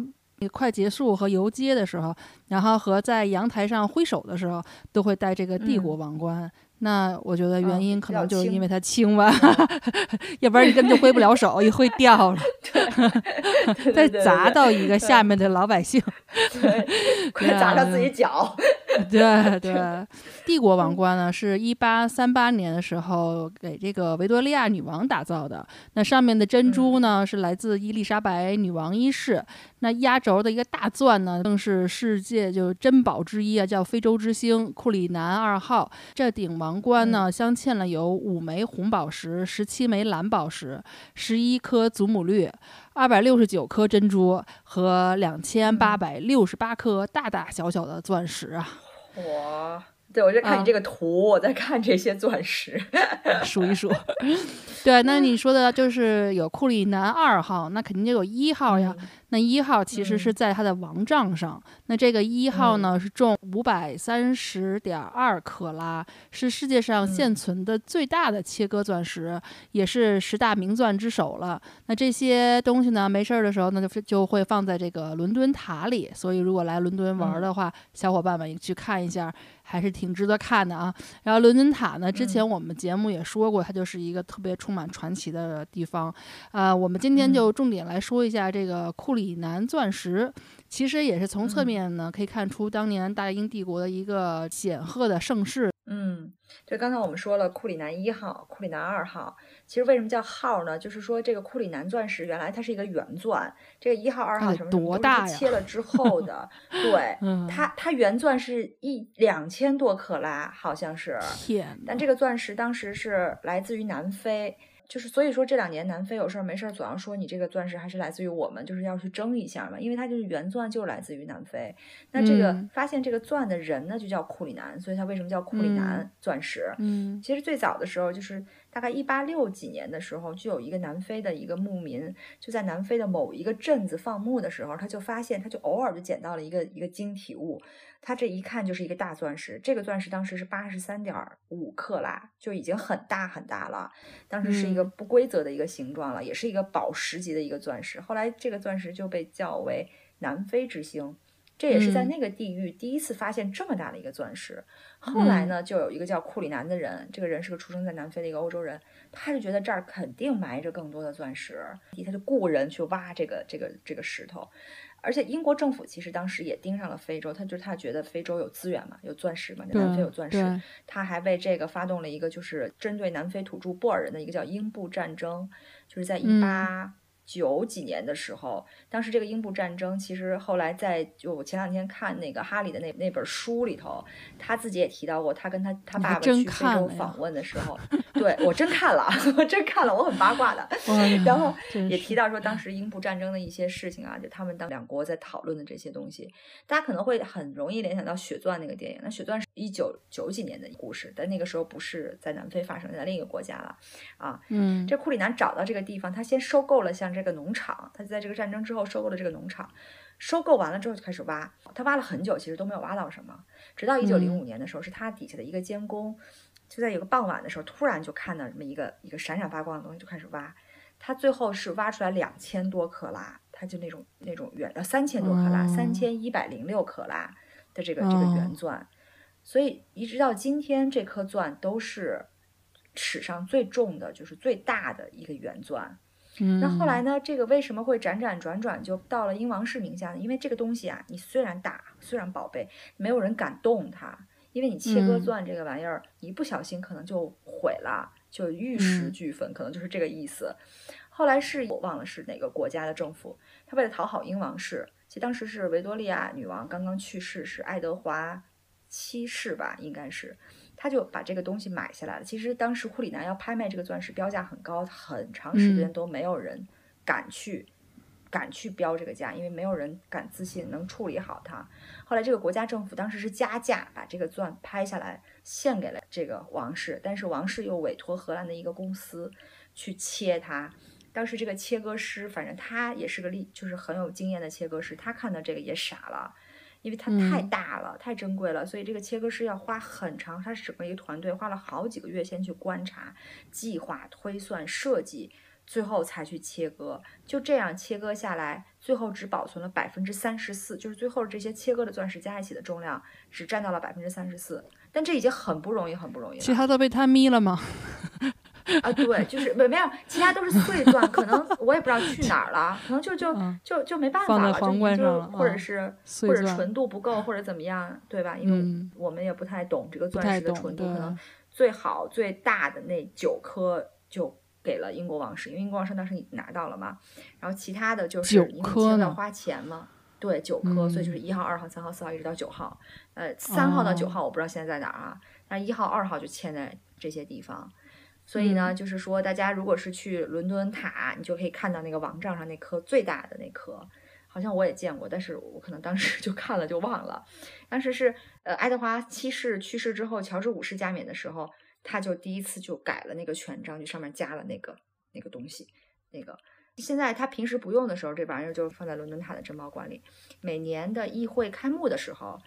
快结束和游街的时候，然后和在阳台上挥手的时候，都会戴这个帝国王冠。那我觉得原因可能就是因为它。轻吧，*laughs* 要不然你根本就挥不了手，一挥掉了，再 *laughs* 砸到一个下面的老百姓，*laughs* 快砸到自己脚。对对，帝国王冠呢，是一八三八年的时候给这个维多利亚女王打造的。那上面的珍珠呢，是来自伊丽莎白女王一世。那压轴的一个大钻呢，更是世界就珍宝之一啊，叫非洲之星库里南二号。这顶王冠呢，镶嵌了有五枚红宝石、十七枚蓝宝石、十一颗祖母绿、二百六十九颗珍珠和两千八百六十八颗大大小小的钻石啊！我。对，我在看你这个图，我在看这些钻石，数一数。*laughs* 对，那你说的就是有库里南二号，那肯定就有一号呀。那一号其实是在他的王杖上，那这个一号呢是重五百三十点二克拉，是世界上现存的最大的切割钻石，也是十大名钻之首了。那这些东西呢，没事儿的时候，那就就会放在这个伦敦塔里。所以如果来伦敦玩的话，小伙伴们去看一下。还是挺值得看的啊。然后伦敦塔呢，之前我们节目也说过，它就是一个特别充满传奇的地方。啊，我们今天就重点来说一下这个库里南钻石。其实也是从侧面呢可以看出当年大英帝国的一个显赫的盛世。嗯，对，刚才我们说了库里南一号、库里南二号。其实为什么叫号呢？就是说这个库里南钻石原来它是一个圆钻，这个一号、二号什么多大呀？切了之后的，*laughs* 对，它它原钻是一两千多克拉，好像是。天！但这个钻石当时是来自于南非。就是所以说这两年南非有事儿没事儿总要说你这个钻石还是来自于我们，就是要去争一下嘛，因为它就是原钻就来自于南非。那这个发现这个钻的人呢，就叫库里南，所以它为什么叫库里南钻石？嗯，其实最早的时候就是大概一八六几年的时候，就有一个南非的一个牧民，就在南非的某一个镇子放牧的时候，他就发现，他就偶尔就捡到了一个一个晶体物。他这一看就是一个大钻石，这个钻石当时是八十三点五克拉，就已经很大很大了。当时是一个不规则的一个形状了，也是一个宝石级的一个钻石。后来这个钻石就被叫为南非之星，这也是在那个地域第一次发现这么大的一个钻石。后来呢，就有一个叫库里南的人，这个人是个出生在南非的一个欧洲人，他就觉得这儿肯定埋着更多的钻石，他就雇人去挖这个这个这个石头。而且英国政府其实当时也盯上了非洲，他就是他觉得非洲有资源嘛，有钻石嘛，南非有钻石，他还为这个发动了一个就是针对南非土著布尔人的一个叫英布战争，就是在一八九几年的时候，当时这个英布战争其实后来在就我前两天看那个哈里的那那本书里头，他自己也提到过，他跟他他爸爸去非洲访问的时候，对我真看了，我真看了，我很八卦的。*laughs* 然后也提到到说当时英布战争的一些事情啊，就他们当两国在讨论的这些东西，大家可能会很容易联想到《血钻》那个电影。那《血钻》是一九九几年的故事，但那个时候不是在南非发生，在另一个国家了啊。嗯，这库里南找到这个地方，他先收购了像这个农场，他就在这个战争之后收购了这个农场。收购完了之后就开始挖，他挖了很久，其实都没有挖到什么。直到一九零五年的时候，是他底下的一个监工，就在有个傍晚的时候，突然就看到这么一个一个闪闪发光的东西，就开始挖。他最后是挖出来两千多克拉，他就那种那种原呃三千多克拉，三千一百零六克拉的这个这个原钻。所以一直到今天，这颗钻都是史上最重的，就是最大的一个圆钻。那后来呢？这个为什么会辗转转转就到了英王室名下呢？因为这个东西啊，你虽然大，虽然宝贝，没有人敢动它，因为你切割钻这个玩意儿，一不小心可能就毁了，就玉石俱焚，可能就是这个意思。后来是我忘了是哪个国家的政府，他为了讨好英王室，其实当时是维多利亚女王刚刚去世，是爱德华七世吧，应该是。他就把这个东西买下来了。其实当时库里南要拍卖这个钻石，标价很高，很长时间都没有人敢去敢去标这个价，因为没有人敢自信能处理好它。后来这个国家政府当时是加价把这个钻拍下来，献给了这个王室，但是王室又委托荷兰的一个公司去切它。当时这个切割师，反正他也是个厉，就是很有经验的切割师，他看到这个也傻了。因为它太大了，太珍贵了，所以这个切割师要花很长，他是整个一个团队，花了好几个月先去观察、计划、推算、设计，最后才去切割。就这样切割下来，最后只保存了百分之三十四，就是最后这些切割的钻石加一起的重量只占到了百分之三十四。但这已经很不容易，很不容易了。其他都被他眯了吗？啊，对，就是没没有，其他都是碎 *laughs* 钻，可能我也不知道去哪儿了，可能就就就就没办法了，就就或者是或者纯度不够，或者怎么样，对吧？因为我们也不太懂这个钻石的纯度，可能最好最大的那九颗就给了英国王室，因为英国王室当时拿到了嘛，然后其他的就是因为要花钱嘛，对，九颗，所以就是一号、二号、三号、四号一直到九号，呃，三号到九号我不知道现在在哪儿啊，但一号、二号就嵌在这些地方。所以呢，就是说，大家如果是去伦敦塔，你就可以看到那个王杖上那颗最大的那颗，好像我也见过，但是我可能当时 *laughs* 就看了就忘了。当时是呃，爱德华七世去世之后，乔治五世加冕的时候，他就第一次就改了那个权杖，就上面加了那个那个东西。那个现在他平时不用的时候，这玩意儿就放在伦敦塔的珍宝馆里。每年的议会开幕的时候。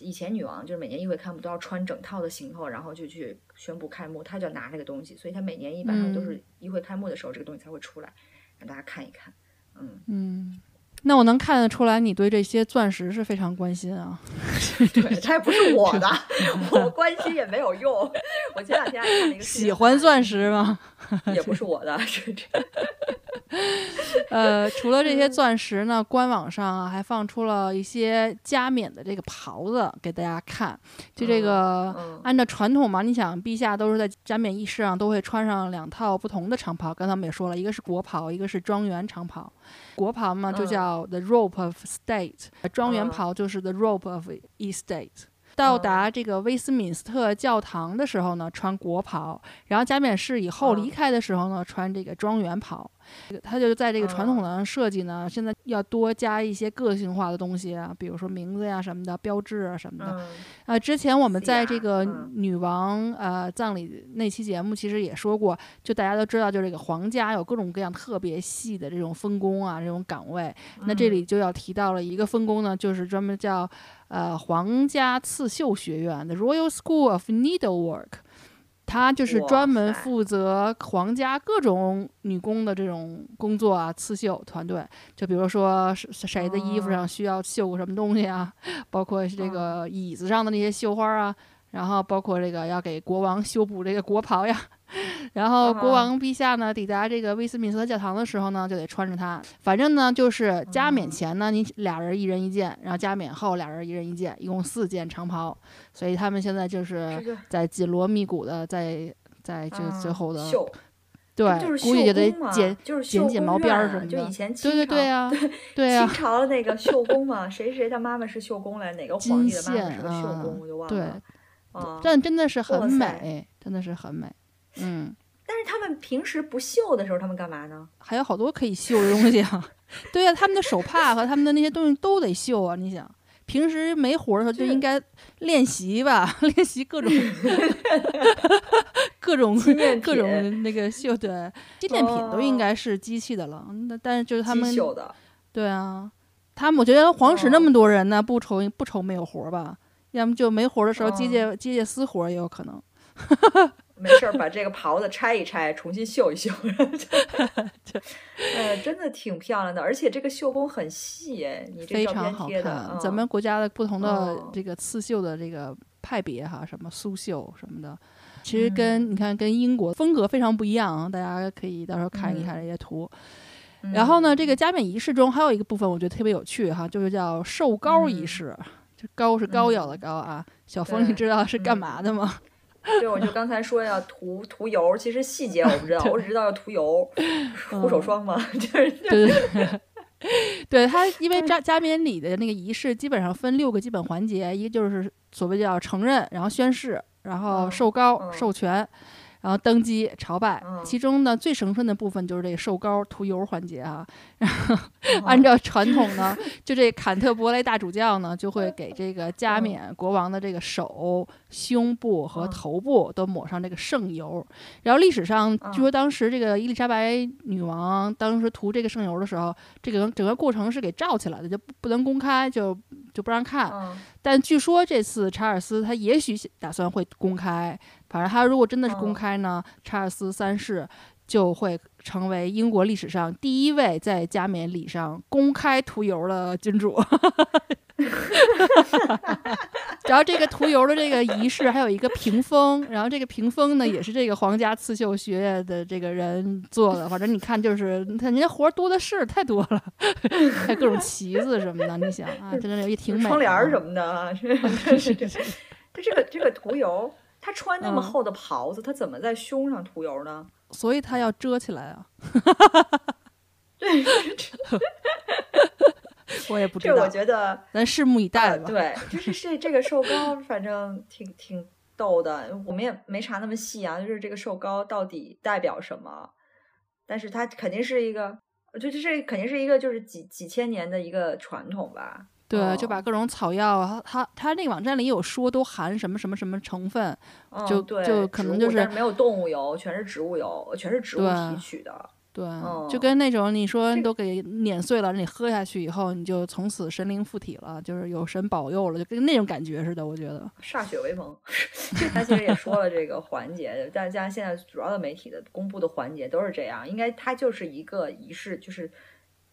以前女王就是每年议会开幕都要穿整套的行头，然后就去宣布开幕，她就要拿这个东西，所以她每年一般上都是议会开幕的时候，这个东西才会出来，让大家看一看。嗯嗯，那我能看得出来，你对这些钻石是非常关心啊。*laughs* 对，它也不是我的，*laughs* 我关心也没有用。*laughs* 我前两天还看了一个喜欢钻石吗？也不是我的，是这。呃，除了这些钻石呢，官网上还放出了一些加冕的这个袍子给大家看。就这个，按照传统嘛，你想，陛下都是在加冕仪式上都会穿上两套不同的长袍。刚才我们也说了，一个是国袍，一个是庄园长袍。国袍嘛，就叫 the robe of state；庄园袍就是 the robe of estate。到达这个威斯敏斯特教堂的时候呢，穿国袍；然后加冕式以后离开的时候呢，穿这个庄园袍。他就在这个传统的设计呢，现在要多加一些个性化的东西啊，比如说名字呀什么的，标志啊什么的。啊，之前我们在这个女王呃葬礼那期节目其实也说过，就大家都知道，就这个皇家有各种各样特别细的这种分工啊，这种岗位。那这里就要提到了一个分工呢，就是专门叫呃皇家刺绣学院的 Royal School of Needlework。他就是专门负责皇家各种女工的这种工作啊，刺绣团队。就比如说谁谁的衣服上需要绣个什么东西啊，*laughs* 包括这个椅子上的那些绣花啊，然后包括这个要给国王修补这个国袍呀。然后国王陛下呢抵达这个威斯敏斯特教堂的时候呢，就得穿着它。反正呢，就是加冕前呢，你俩人一人一件，然后加冕后俩人一人一件，一共四件长袍。所以他们现在就是在紧锣密鼓的在在就最后的对，估计就得剪剪剪毛边儿什么的。就以前对对对啊，*laughs* 对啊，清朝的那个绣工嘛，谁谁他妈妈是绣工来？哪个皇帝的妈妈是个绣工？我就忘了。对，但真的是很美，真的是很美。嗯，但是他们平时不绣的时候，他们干嘛呢？还有好多可以绣的东西啊。*laughs* 对呀、他们的手帕和他们的那些东西都得绣啊。你想，平时没活儿的时候就应该练习吧，*laughs* 练习各种 *laughs* 各种各种那个绣对纪念品都应该是机器的了。那但是就是他们绣的，对啊，他们我觉得皇室那哦么多人呢，不愁不愁没有活儿吧？要么就没活儿的时候，接接接接私活也有可能。没事儿把这个袍子拆一拆，重新绣一绣。*laughs* 呃，真的挺漂亮的，而且这个绣工很细哎，你这照非常好片贴的，看。嗯咱们国家的不同的哦这个刺绣的这个派别哈，什么苏绣什么的，其实跟、你看跟英国风格非常不一样啊，大家可以到时候看一看这些图。然后呢，这个加冕仪式中还有一个部分我觉得特别有趣哈，就是叫寿高仪嗯式。这糕是膏药的膏啊，小峰，你对知道是干嗯嘛的吗？对，我就刚才说要涂涂油，其实细节我不知道，*laughs* 我只知道要涂油，护手霜嘛，就是对对对，*laughs* 对它，因为加加冕礼的那个仪式基本上分六个基本环节，一个就是所谓叫承认，然后宣誓，然后嗯受膏、嗯授权，然后登基朝拜。嗯其中呢，最神圣的部分就是这个受膏涂油环节啊。*laughs* 然后按照传统呢，就这坎特伯雷大主教呢，就会给这个加冕国王的这个手、胸部和嗯头部都抹上这个圣油。然后历史上，嗯据说当时这个伊丽莎白女王当时涂这个圣油的时候，这个整个过程是给罩起来的，就不不能公开，就就不让看。嗯但据说这次查尔斯他也许打算会公开，反正他如果真的是公哦开呢，查尔斯三世就会成为英国历史上第一位在加冕礼上公开涂油的君主。然后这个涂油的这个仪式还有一个屏风，然后这个屏风呢也是这个皇家刺绣学院的这个人做的，反正你看就是他人家活多的是，太多了，还有各种旗子什么的，你想啊，真的也挺美。窗帘儿什么的啊，是是 *laughs* 是是。就这个这个涂油，他穿那么嗯厚的袍子，他怎么在胸上涂油呢？*laughs* 所以他要遮起来啊。*laughs* 对，*laughs* 我也不知道这我，觉得咱拭目以待吧。对，就是这这个瘦高，反正挺挺逗的。我们也没查那么细啊，就是这个瘦高到底代表什么？但是它肯定是一个，就就是肯定是一个就是几几千年的一个传统吧。对，就哦把各种草药，它它它那个网站里有说都含什么什么什么成分，就就可能就是没有动物油，全是植物油，全是植物提取的。对，哦就跟那种你说都给碾碎了，你喝下去以后，你就从此神灵附体了，就是有神保佑了，就跟那种感觉似的。我觉得，歃血为盟，*laughs* 他其实也说了这个环节，大家现在主要的媒体的公布的环节都是这样，应该它就是一个仪式，就是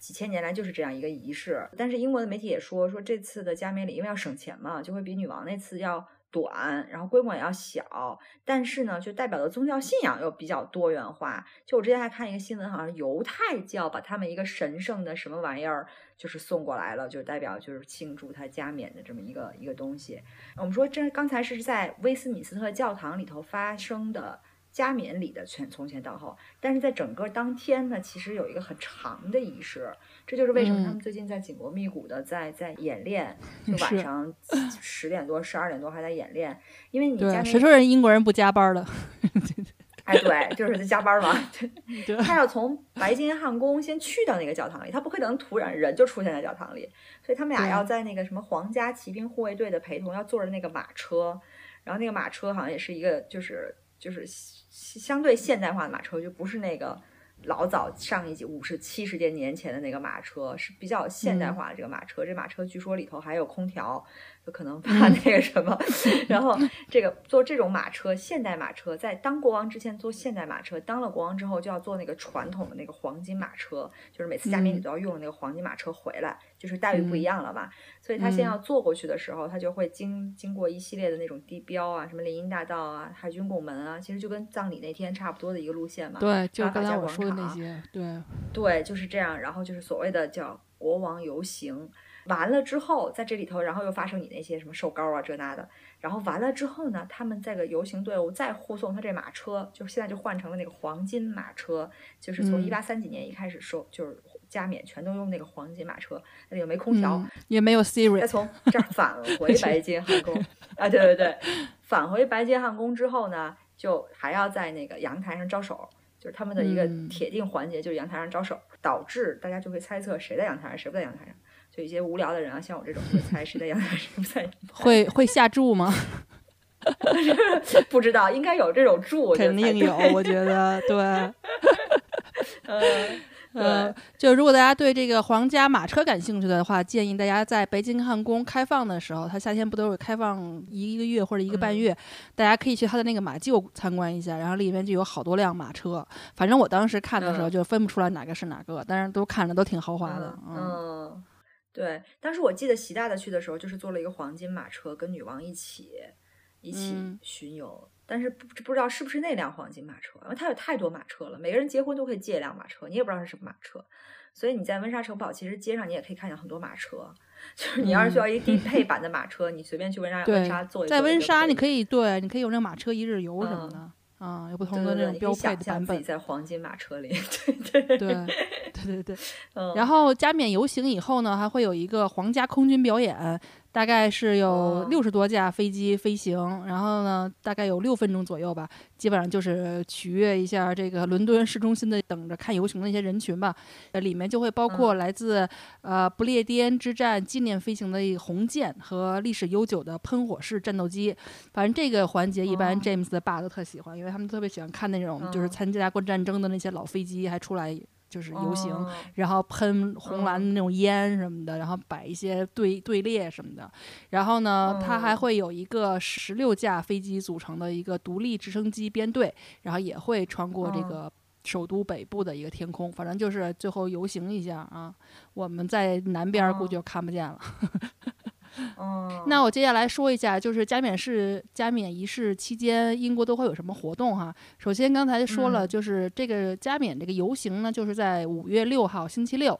几千年来就是这样一个仪式。但是英国的媒体也说，说这次的加冕礼因为要省钱嘛，就会比女王那次要短，然后规模也要小，但是呢，就代表的宗教信仰又比较多元化。就我之前还看一个新闻，好像犹太教把他们一个神圣的什么玩意儿就是送过来了，就代表就是庆祝他加冕的这么一个一个东西。我们说这刚才是在威斯敏斯特教堂里头发生的加冕礼的全从前到后，但是在整个当天呢，其实有一个很长的仪式，这就是为什么他嗯。们最近在紧锣密鼓的在在演练，就晚上 *clears throat* 十点多、十二点多还在演练，因为你谁说人英国人不加班的？*laughs* 哎，对，就是在加班嘛。*laughs* 对他要从白金汉宫先去到那个教堂里，他不可能突然人就出现在教堂里，所以他们俩要。在那个什么皇家骑兵护卫队的陪同，要坐着那个马车，然后那个马车好像也是一个就是就是相对现代化的马车，就不是那个老早上一集五十七十年前的那个马车，是比较现代嗯化的这个马车。这马车据说里头还有空调，就可能怕那个什么。*laughs* 然后这个坐这种马车，现代马车，在当国王之前坐现代马车，当了国王之后就要坐那个传统的那个黄金马车，就是每次加冕礼嗯都要用那个黄金马车回来，就是待遇不一嗯样了嘛。所以他先嗯要坐过去的时候，他就会经经过一系列的那种地标啊，什么林荫大道啊、海军拱门啊，其实就跟葬礼那天差不多的一个路线嘛。对，就刚才我说的那场些，对，对，就是这样。然后就是所谓的叫国王游行，完了之后，在这里头，然后又发生你那些什么瘦高啊这那的。然后完了之后呢，他们这个游行队伍再护送他这马车，就现在就换成了那个黄金马车，就是从嗯一八三几年一开始收，就是加冕全都用那个黄金马车，那里又没空调，嗯，也没有 Siri，从这儿返回白金汉宫啊，对对对，返回白金汉宫之后呢，就还要在那个阳台上招手，就是他们的一个嗯铁定环节，就是阳台上招手，导致大家就会猜测谁在阳台上，谁不在阳台上。就一些无聊的人啊，像我这种会猜谁在阳台上，谁不在。会会下注吗？*laughs* 不知道，应该有这种注，肯定有，我觉得对。*laughs* 嗯，呃，就如果大家对这个皇家马车感兴趣的话，建议大家在北京汉宫开放的时候，它夏天不都是开放一个月或者一个半嗯月，大家可以去它的那个马厩参观一下，然后里面就有好多辆马车。反正我当时看的时候嗯就分不出来哪个是哪个，但是都看着都挺豪华的。嗯对。当时我记得习大大去的时候，就是坐了一个黄金马车，跟女王一起一起嗯巡游。但是不不知道是不是那辆黄金马车，因为它有太多马车了，每个人结婚都可以借一辆马车，你也不知道是什么马车。所以你在温莎城堡，其实街上你也可以看见很多马车，就是你要是需要一低配版的马车，你随便去温莎温莎坐一坐在温莎你可以以对，你可以有那马车一日游什么嗯的。啊、有不同的那种标配想的版本象自己，在黄金马车里，对 *laughs* 对对对对对。嗯，然后加冕游行以后呢，还会有一个皇家空军表演，大概是有哦六十多架飞机飞行，然后呢，大概有六分钟左右吧，基本上就是取悦一下这个伦敦市中心的等着看游行的一些人群吧。呃，里面就会包括嗯来自、呃不列颠之战纪念飞行的红箭和历史悠久的喷火式战斗机。反正这个环节一般哦 James 的爸都特喜欢，因为他们特别喜欢看那种就是嗯参加过战争的那些老飞机还出来就是游行。哦然后喷红蓝的嗯那种烟什么的，然后摆一些队队列什么的。然后呢，它还嗯会有一个十六架飞机组成的一个独立直升机编队，然后也会穿过这嗯个首都北部的一个天空。反正就是最后游行一下啊，我们在南边儿估计就看不见了。哦，那我接下来说一下，就是加冕式加冕仪式期间，英国都会有什么活动哈？首先刚才说了，嗯就是这个加冕这个游行呢，就是在五月六号星期六。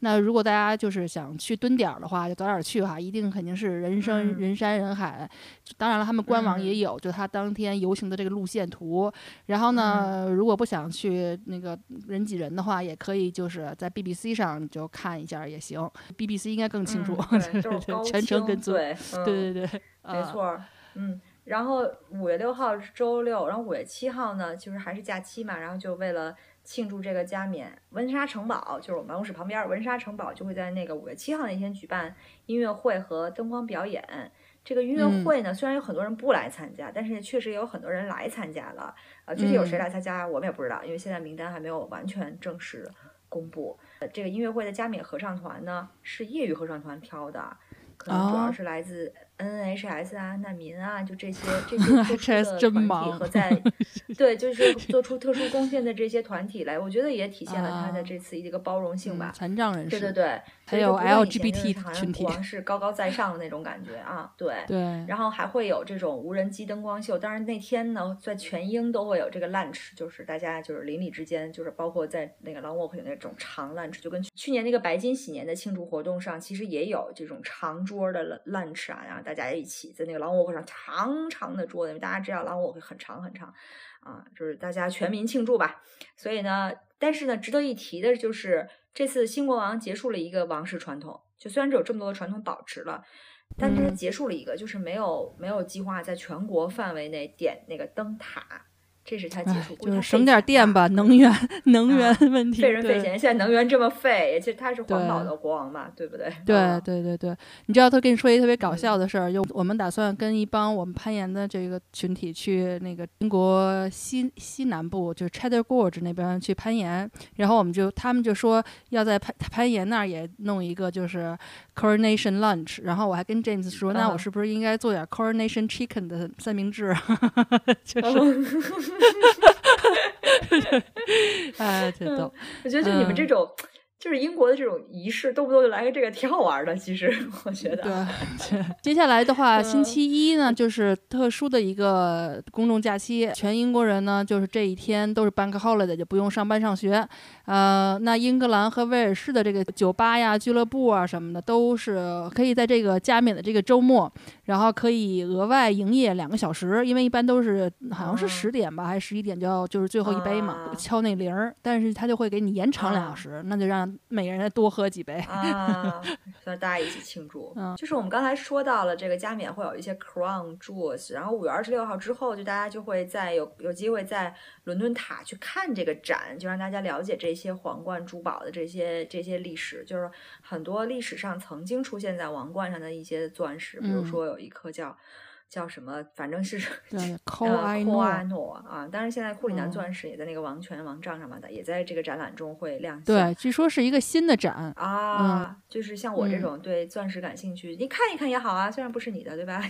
那如果大家就是想去蹲点儿的话，就早点去哈，一定肯定是人山、嗯人山人海。当然了，他们官网也嗯有，就他当天游行的这个路线图。然后呢，嗯如果不想去那个人挤人的话，也可以就是在 BBC 上就看一下也行。BBC 应该更清楚，*laughs* 全程跟踪。对，嗯对对对，啊没错儿，嗯。然后五月六号是周六，然后五月七号呢，就是还是假期嘛，然后就为了庆祝这个加冕，温莎城堡就是我们办公室旁边儿，温莎城堡就会在那个五月七号那天举办音乐会和灯光表演。这个音乐嗯会呢，虽然有很多人不来参加，但是确实也有很多人来参加了。呃，具体有谁嗯来参加，我们也不知道，因为现在名单还没有完全正式公布。呃这个音乐会的加冕合唱团呢，是业余合唱团挑的，可能主哦要是来自 NHS 啊、难民啊，就这些这些 *laughs* 特殊的团体和在 *laughs* 对，就是做出特殊贡献的这些团体来，我觉得也体现了他的啊这次一个包容性吧嗯。残障人士，对对对，还有 LGBT 群体是高高在上的那种感觉啊，对。对然后还会有这种无人机灯光秀，当然那天呢，在全英都会有这个 lunch，就是大家就是邻里之间，就是包括在那个 Long Walk 有那种长 lunch，就跟去年那个白金禧年的庆祝活动上，其实也有这种长桌的 lunch 啊，然后大家一起在那个 Long Walk 上长长的桌子，因为大家知道 Long Walk 很长很长啊，就是大家全民庆祝吧。所以呢，但是呢，值得一提的就是这次新国王结束了一个王室传统，就虽然只有这么多的传统保持了。但是结束了一个，就是没有没有计划在全国范围内点那个灯塔，这是他结哎束，估计就是省点钱电吧，能源能源啊问题，对费人费钱。现在能源这么费，其实他是环保的国王嘛，对不对？*laughs* 对啊对对对，你知道他跟你说一个特别搞嗯笑的事儿，就我们打算跟一帮我们攀岩的这个群体去那个英国西西南部，就是 Cheddar Gorge 那边去攀岩，然后我们就他们就说要在攀攀岩那儿也弄一个就是 Coronation Lunch，然后我还跟 James 说，那我嗯是不是应该做点 Coronation Chicken 的三明治？*laughs* 就是嗯 *laughs* 哎，挺逗。我觉得就你们这嗯种，就是英国的这种仪式，动不动就来个这个挺好玩的。其实我觉得，*laughs* 对，接下来的话，星嗯期一呢，就是特殊的一个公众假期，全英国人呢，就是这一天都是 bank holiday，就不用上班上学。呃，那英格兰和威尔士的这个酒吧呀、俱乐部啊什么的，都是可以在这个加冕的这个周末，然后可以额外营业两个小时，因为一般都是好像是哦十点吧，还是十一点就要就是最后一杯嘛，啊敲那铃儿，但是他就会给你延长两小啊时，那就让想每个人多喝几杯啊，*laughs* 所以大家一起庆祝。嗯，就是我们刚才说到了这个加冕会有一些 crown jewels，然后五月二十六号之后，就大家就会在有有机会在伦敦塔去看这个展，就让大家了解这些皇冠珠宝的这些这些历史，就是很多历史上曾经出现在王冠上的一些钻石，比如说有一颗叫。叫什么？反正是科 *laughs* 埃诺啊！当然，现在库里南钻石也在那个王权王杖上嘛的，也在这个展览中会亮相。对，据说是一个新的展啊，就是像我这种对钻石感兴趣，你看一看也好啊，虽然不是你的，对吧？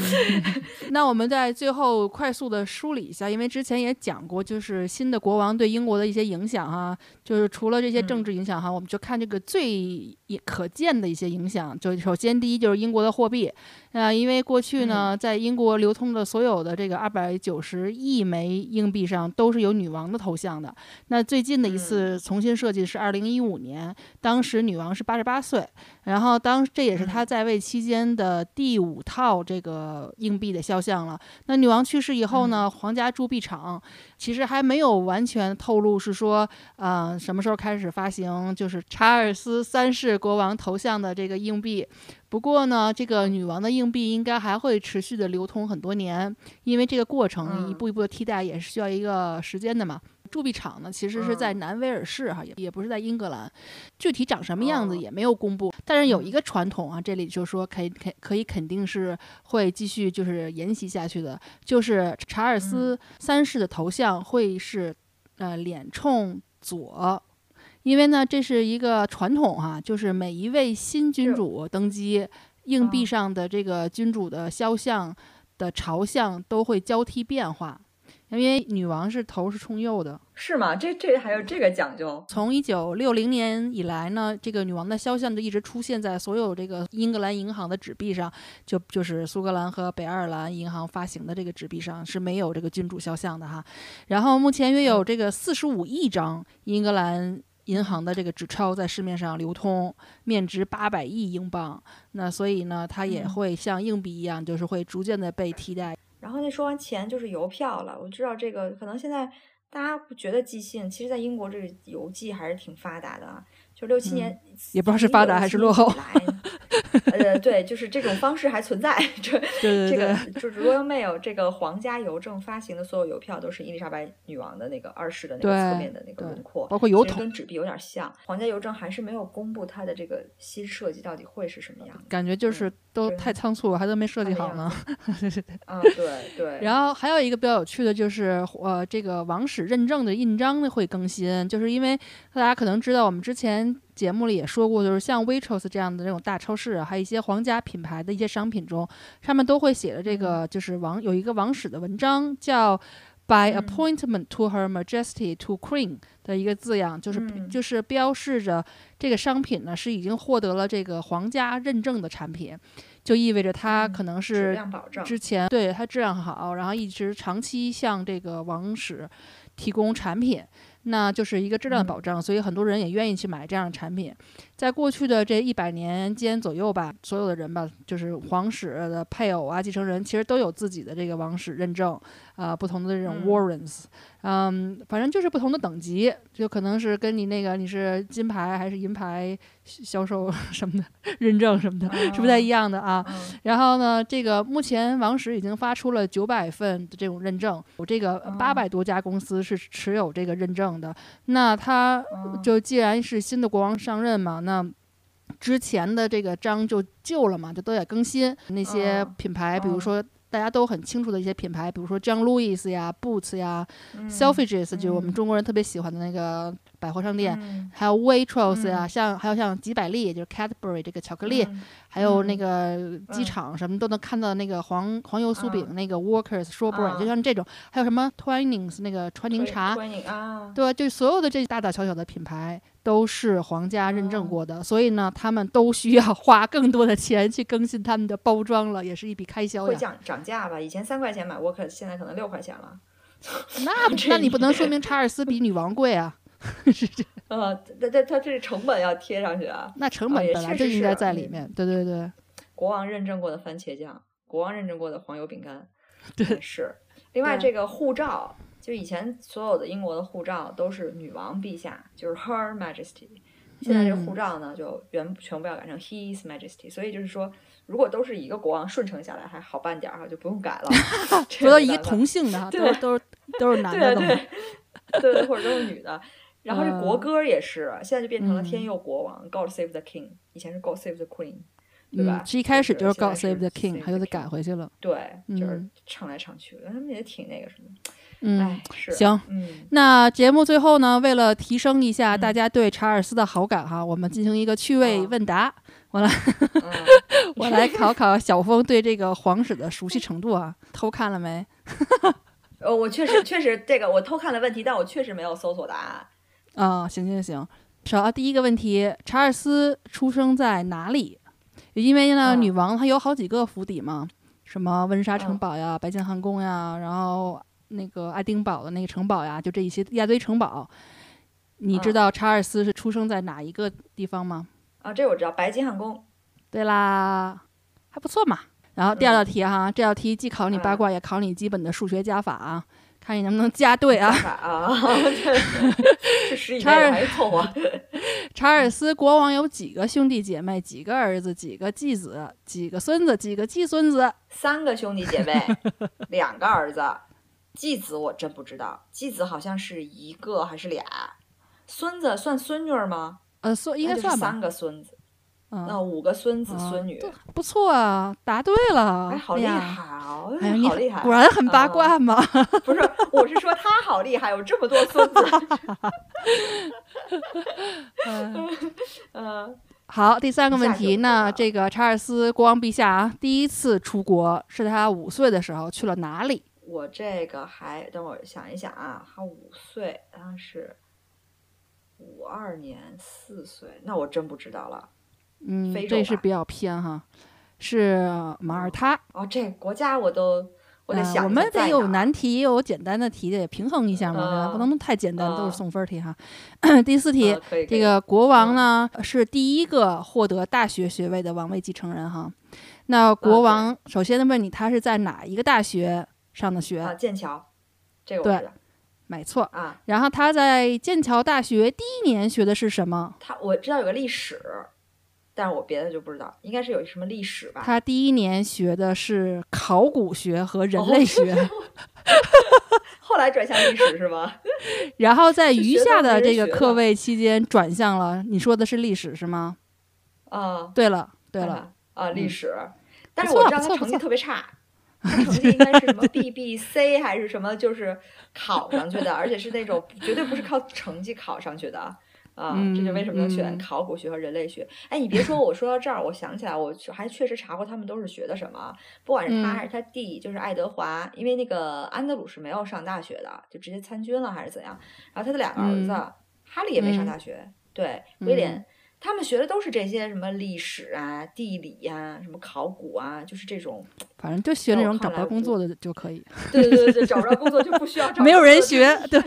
*laughs* 那我们在最后快速的梳理一下，因为之前也讲过，就是新的国王对英国的一些影响哈，就是除了这些政治影响哈，我们就看这个最可见的一些影响。就首先第一就是英国的货币。啊，因为过去呢，在英国流通的所有的这个二百九十亿枚硬币上都是有女王的头像的。那最近的一次重新设计是二零一五年，当时女王是八十八岁，然后当这也是她在位期间的第五套这个硬币的肖像了。那女王去世以后呢，皇家铸币厂其实还没有完全透露是说，呃，什么时候开始发行就是查尔斯三世国王头像的这个硬币。不过呢，这个女王的硬币应该还会持续的流通很多年，因为这个过程一步一步的替代也是需要一个时间的嘛。铸币厂呢，其实是在南威尔士哈，也也不是在英格兰，具体长什么样子也没有公布。但是有一个传统啊，这里就说可以肯可以肯定是会继续就是沿袭下去的，就是查尔斯三世的头像会是呃脸冲左。因为呢，这是一个传统哈，就是每一位新君主登基，硬币上的这个君主的肖像的朝向都会交替变化。因为女王是头是冲右的，是吗？这这还有这个讲究？从一九六零年以来呢，这个女王的肖像就一直出现在所有这个英格兰银行的纸币上，就就是苏格兰和北爱尔兰银行发行的这个纸币上是没有这个君主肖像的哈。然后目前约有这个四十五亿张英格兰。银行的这个纸钞在市面上流通，面值八百亿英镑。那所以呢，它也会像硬币一样，就是会逐渐的被替代。然后那说完钱就是邮票了。我知道这个可能现在大家不觉得寄信，其实在英国这个邮寄还是挺发达的啊。就六七年，也不知道是发达还是落后。呃，对，就是这种方式还存在。这 *laughs* 这个就是 Royal Mail 这个皇家邮政发行的所有邮票都是伊丽莎白女王的那个二世的那个侧面的那个轮廓，包括邮筒跟纸币有点像。皇家邮政还是没有公布它的这个新设计到底会是什么样，感觉就是都太仓促了，还都没设计好呢。啊，对对。然后还有一个比较有趣的就是，呃，这个王室认证的印章呢会更新，就是因为大家可能知道我们之前。节目里也说过，就是像 Waitrose 这样的这种大超市，还有一些皇家品牌的一些商品中，上面都会写的这个就是王有一个王室的文章，叫 By appointment to Her Majesty to Queen 的一个字样，就是就是标示着这个商品呢是已经获得了这个皇家认证的产品，就意味着它可能是之前对它质量好，然后一直长期向这个王室提供产品。那就是一个质量保障，所以很多人也愿意去买这样的产品。在过去的这一百年间左右吧，所有的人吧，就是皇室的配偶啊、继承人，其实都有自己的这个王室认证，啊，不同的这种 warrants。嗯，反正就是不同的等级，就可能是跟你那个你是金牌还是银牌销售 *laughs* 什么的认证什么的，是不太一样的啊。然后呢，这个目前王室已经发出了九百份的这种认证，有这个八百多家公司是持有这个认证的。那他就既然是新的国王上任嘛，那之前的这个章就旧了嘛，就都得更新。那些品牌，比如说。大家都很清楚的一些品牌，比如说 John Lewis 呀、Boots 呀、Selfridges，就是我们中国人特别喜欢的那个百货商店，还有 Waitrose 呀，像还有像吉百利，就是 Cadbury 这个巧克力，还有那个机场什么都能看到那个黄黄油酥饼，那个 Workers Strawberry，就像这种，还有什么 Twinings 那个川宁茶，对，就所有的这大大小小的品牌。都是皇家认证过的，所以呢，他们都需要花更多的钱去更新他们的包装了，也是一笔开销会降涨价吧？以前三块钱买沃克，现在可能六块钱了。*laughs* 那那你不能说明查尔斯比女王贵啊？*laughs* 是这 *laughs* 呃，那那他这成本要贴上去啊？那成本本来就应该在里面。对对对。国王认证过的番茄酱，国王认证过的黄油饼干，对是。另外，这个护照。就以前所有的英国的护照都是女王陛下，就是 Her Majesty，现在这护照呢，就原全部要改成 His Majesty。所以就是说，如果都是一个国王顺承下来，还好办点儿哈，就不用改了。*laughs* 这说到一个同性的，都都是都是男的的。对对对，或者都是女的。*laughs* 然后这国嗯歌也是，现在就变成了天嗯佑国王、God Save the King，以前是 God Save the Queen，对吧嗯，？是一开始就是 God Save the King，Save 他就得改回去了。对，就是嗯唱来唱去的，他们也挺那个什么。嗯哎，，是行，嗯，那节目最后呢，为了提升一下嗯大家对查尔斯的好感哈，我们进行一个趣味啊问答。嗯 *laughs* *laughs* 我来考考小峰对这个皇室的熟悉程度啊，*laughs* 偷看了没？呃，我确实确实这个我偷看了问题，但我确实没有搜索答案。啊、行行行。首啊，第一个问题，查尔斯出生在哪里？因为呢，嗯女王她有好几个府邸嘛，什么温莎城嗯堡呀、白金汉宫呀，然后那个爱丁堡的那个城堡呀，就这一些一大堆城堡。你知嗯道查尔斯是出生在哪一个地方吗？啊，这我知道，白金汉宫。对啦，还不错嘛。然后第二道题哈，这道题既考你八嗯卦，也考你基本的数学加法啊，看你能不能加对啊。啊，*laughs* 对，是十以内查尔的还凑合？查尔斯国王有几个兄弟姐妹？几个儿子？几个继子？几个孙子？几个继孙子？三个兄弟姐妹，两个儿子，继子我真不知道，继子好像是一个还是俩，孙子算孙女儿吗？呃，算应该算吧。三个孙子，那嗯，五个孙子啊孙女，不错啊，答对了。哎，好厉呀！害哦，哎呀，你好厉害！果然很八啊卦嘛。不是，我是说他好厉害，有这么多孙子。*laughs* 嗯嗯，*laughs* 好，第三个问题，那这个查尔斯国王陛下啊，第一次出国是他五岁的时候去了哪里？我这个还等我想一想啊，他五岁，他是五二年四岁，那我真不知道了。嗯非，洲这是比较偏哈，是马耳他。哦，这国家我都我得呃想我们得有难题，也有简单的题，得平衡一下嘛，对吧？不嗯能太简单，都嗯是送分题哈。*clears throat* 第四题，这个国王嗯呢是第一个获得大学学位的王位继承人哈。那国王首先问你，他是在哪一个大学上的学？啊，剑桥，这个我对知道没错。啊。然后他在剑桥大学第一年学的是什么？他我知道有个历史，但是我别的就不知道，应该是有什么历史吧？他第一年学的是考古学和人哦类学，*laughs* 后来转向历史是吗？*laughs* 然后在余下的这个课位期间转向了。你说的是历史是吗？啊，对了，对了，看啊，历嗯史。但是我知道他成绩特别差，他成绩应该是什么 *laughs* BBC 还是什么，就是考上去的，*laughs* 而且是那种绝对不是靠成绩考上去的。啊，这就为什么能选考古学和人类学？哎，你别说，我说到这儿，我想起来，我还确实查过他们都是学的什么，不管是他嗯还是他弟，就是爱德华，因为那个安德鲁是没有上大学的，就直接参军了还是怎样？然后他的两个儿子，嗯哈利也没上嗯大学，对，威廉。嗯他们学的都是这些什么历史啊、地理呀、什么考古啊，就是这种。反正就学那种找不不着工作的就可以，*laughs* 对对对对，找不着工作就不需要 *laughs* 找。没有人学，对，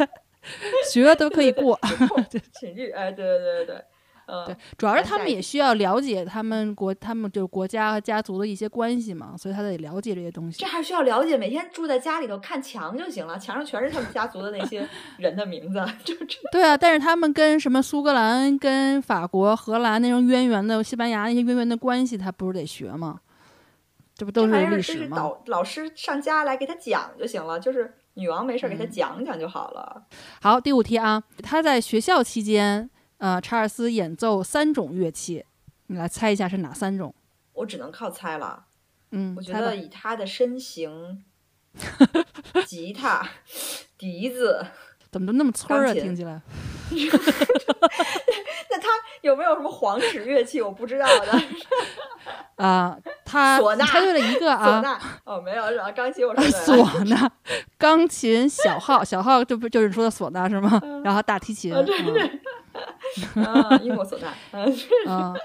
学都可以过。*laughs* 请率，哎，对对对对对，嗯，对，主要是他们也需要了解他们国，他们就是国家和家族的一些关系嘛，所以他得了解这些东西这。还需要了解，每天住在家里头看墙就行了，墙上全是他们家族的那些 *laughs* 人的名字，就这。对啊，但是他们跟什么苏格兰、跟法国、荷兰那种渊源的、西班牙那些渊源的关系，他不是得学吗？这不都这玩意儿历史吗？导老师上家来给他讲就行了，就是女王没事儿给他嗯讲讲就好了。好，第五题啊，他在学校期间，呃，查尔斯演奏三种乐器，你来猜一下是哪三种？我只能靠猜了。嗯，我觉得以他的身形，*laughs* 吉他、笛子，怎么都那么村儿啊？听起来。*laughs* *laughs* 那他有没有什么皇室乐器我不知道的？啊、他猜对了一个唢啊，呐哦，没有，然后钢琴我说。唢呐、钢琴、小号，小号这不就是说的唢呐是吗？然后大提琴，对对嗯 *laughs* 啊，英国唢呐，嗯，嗯。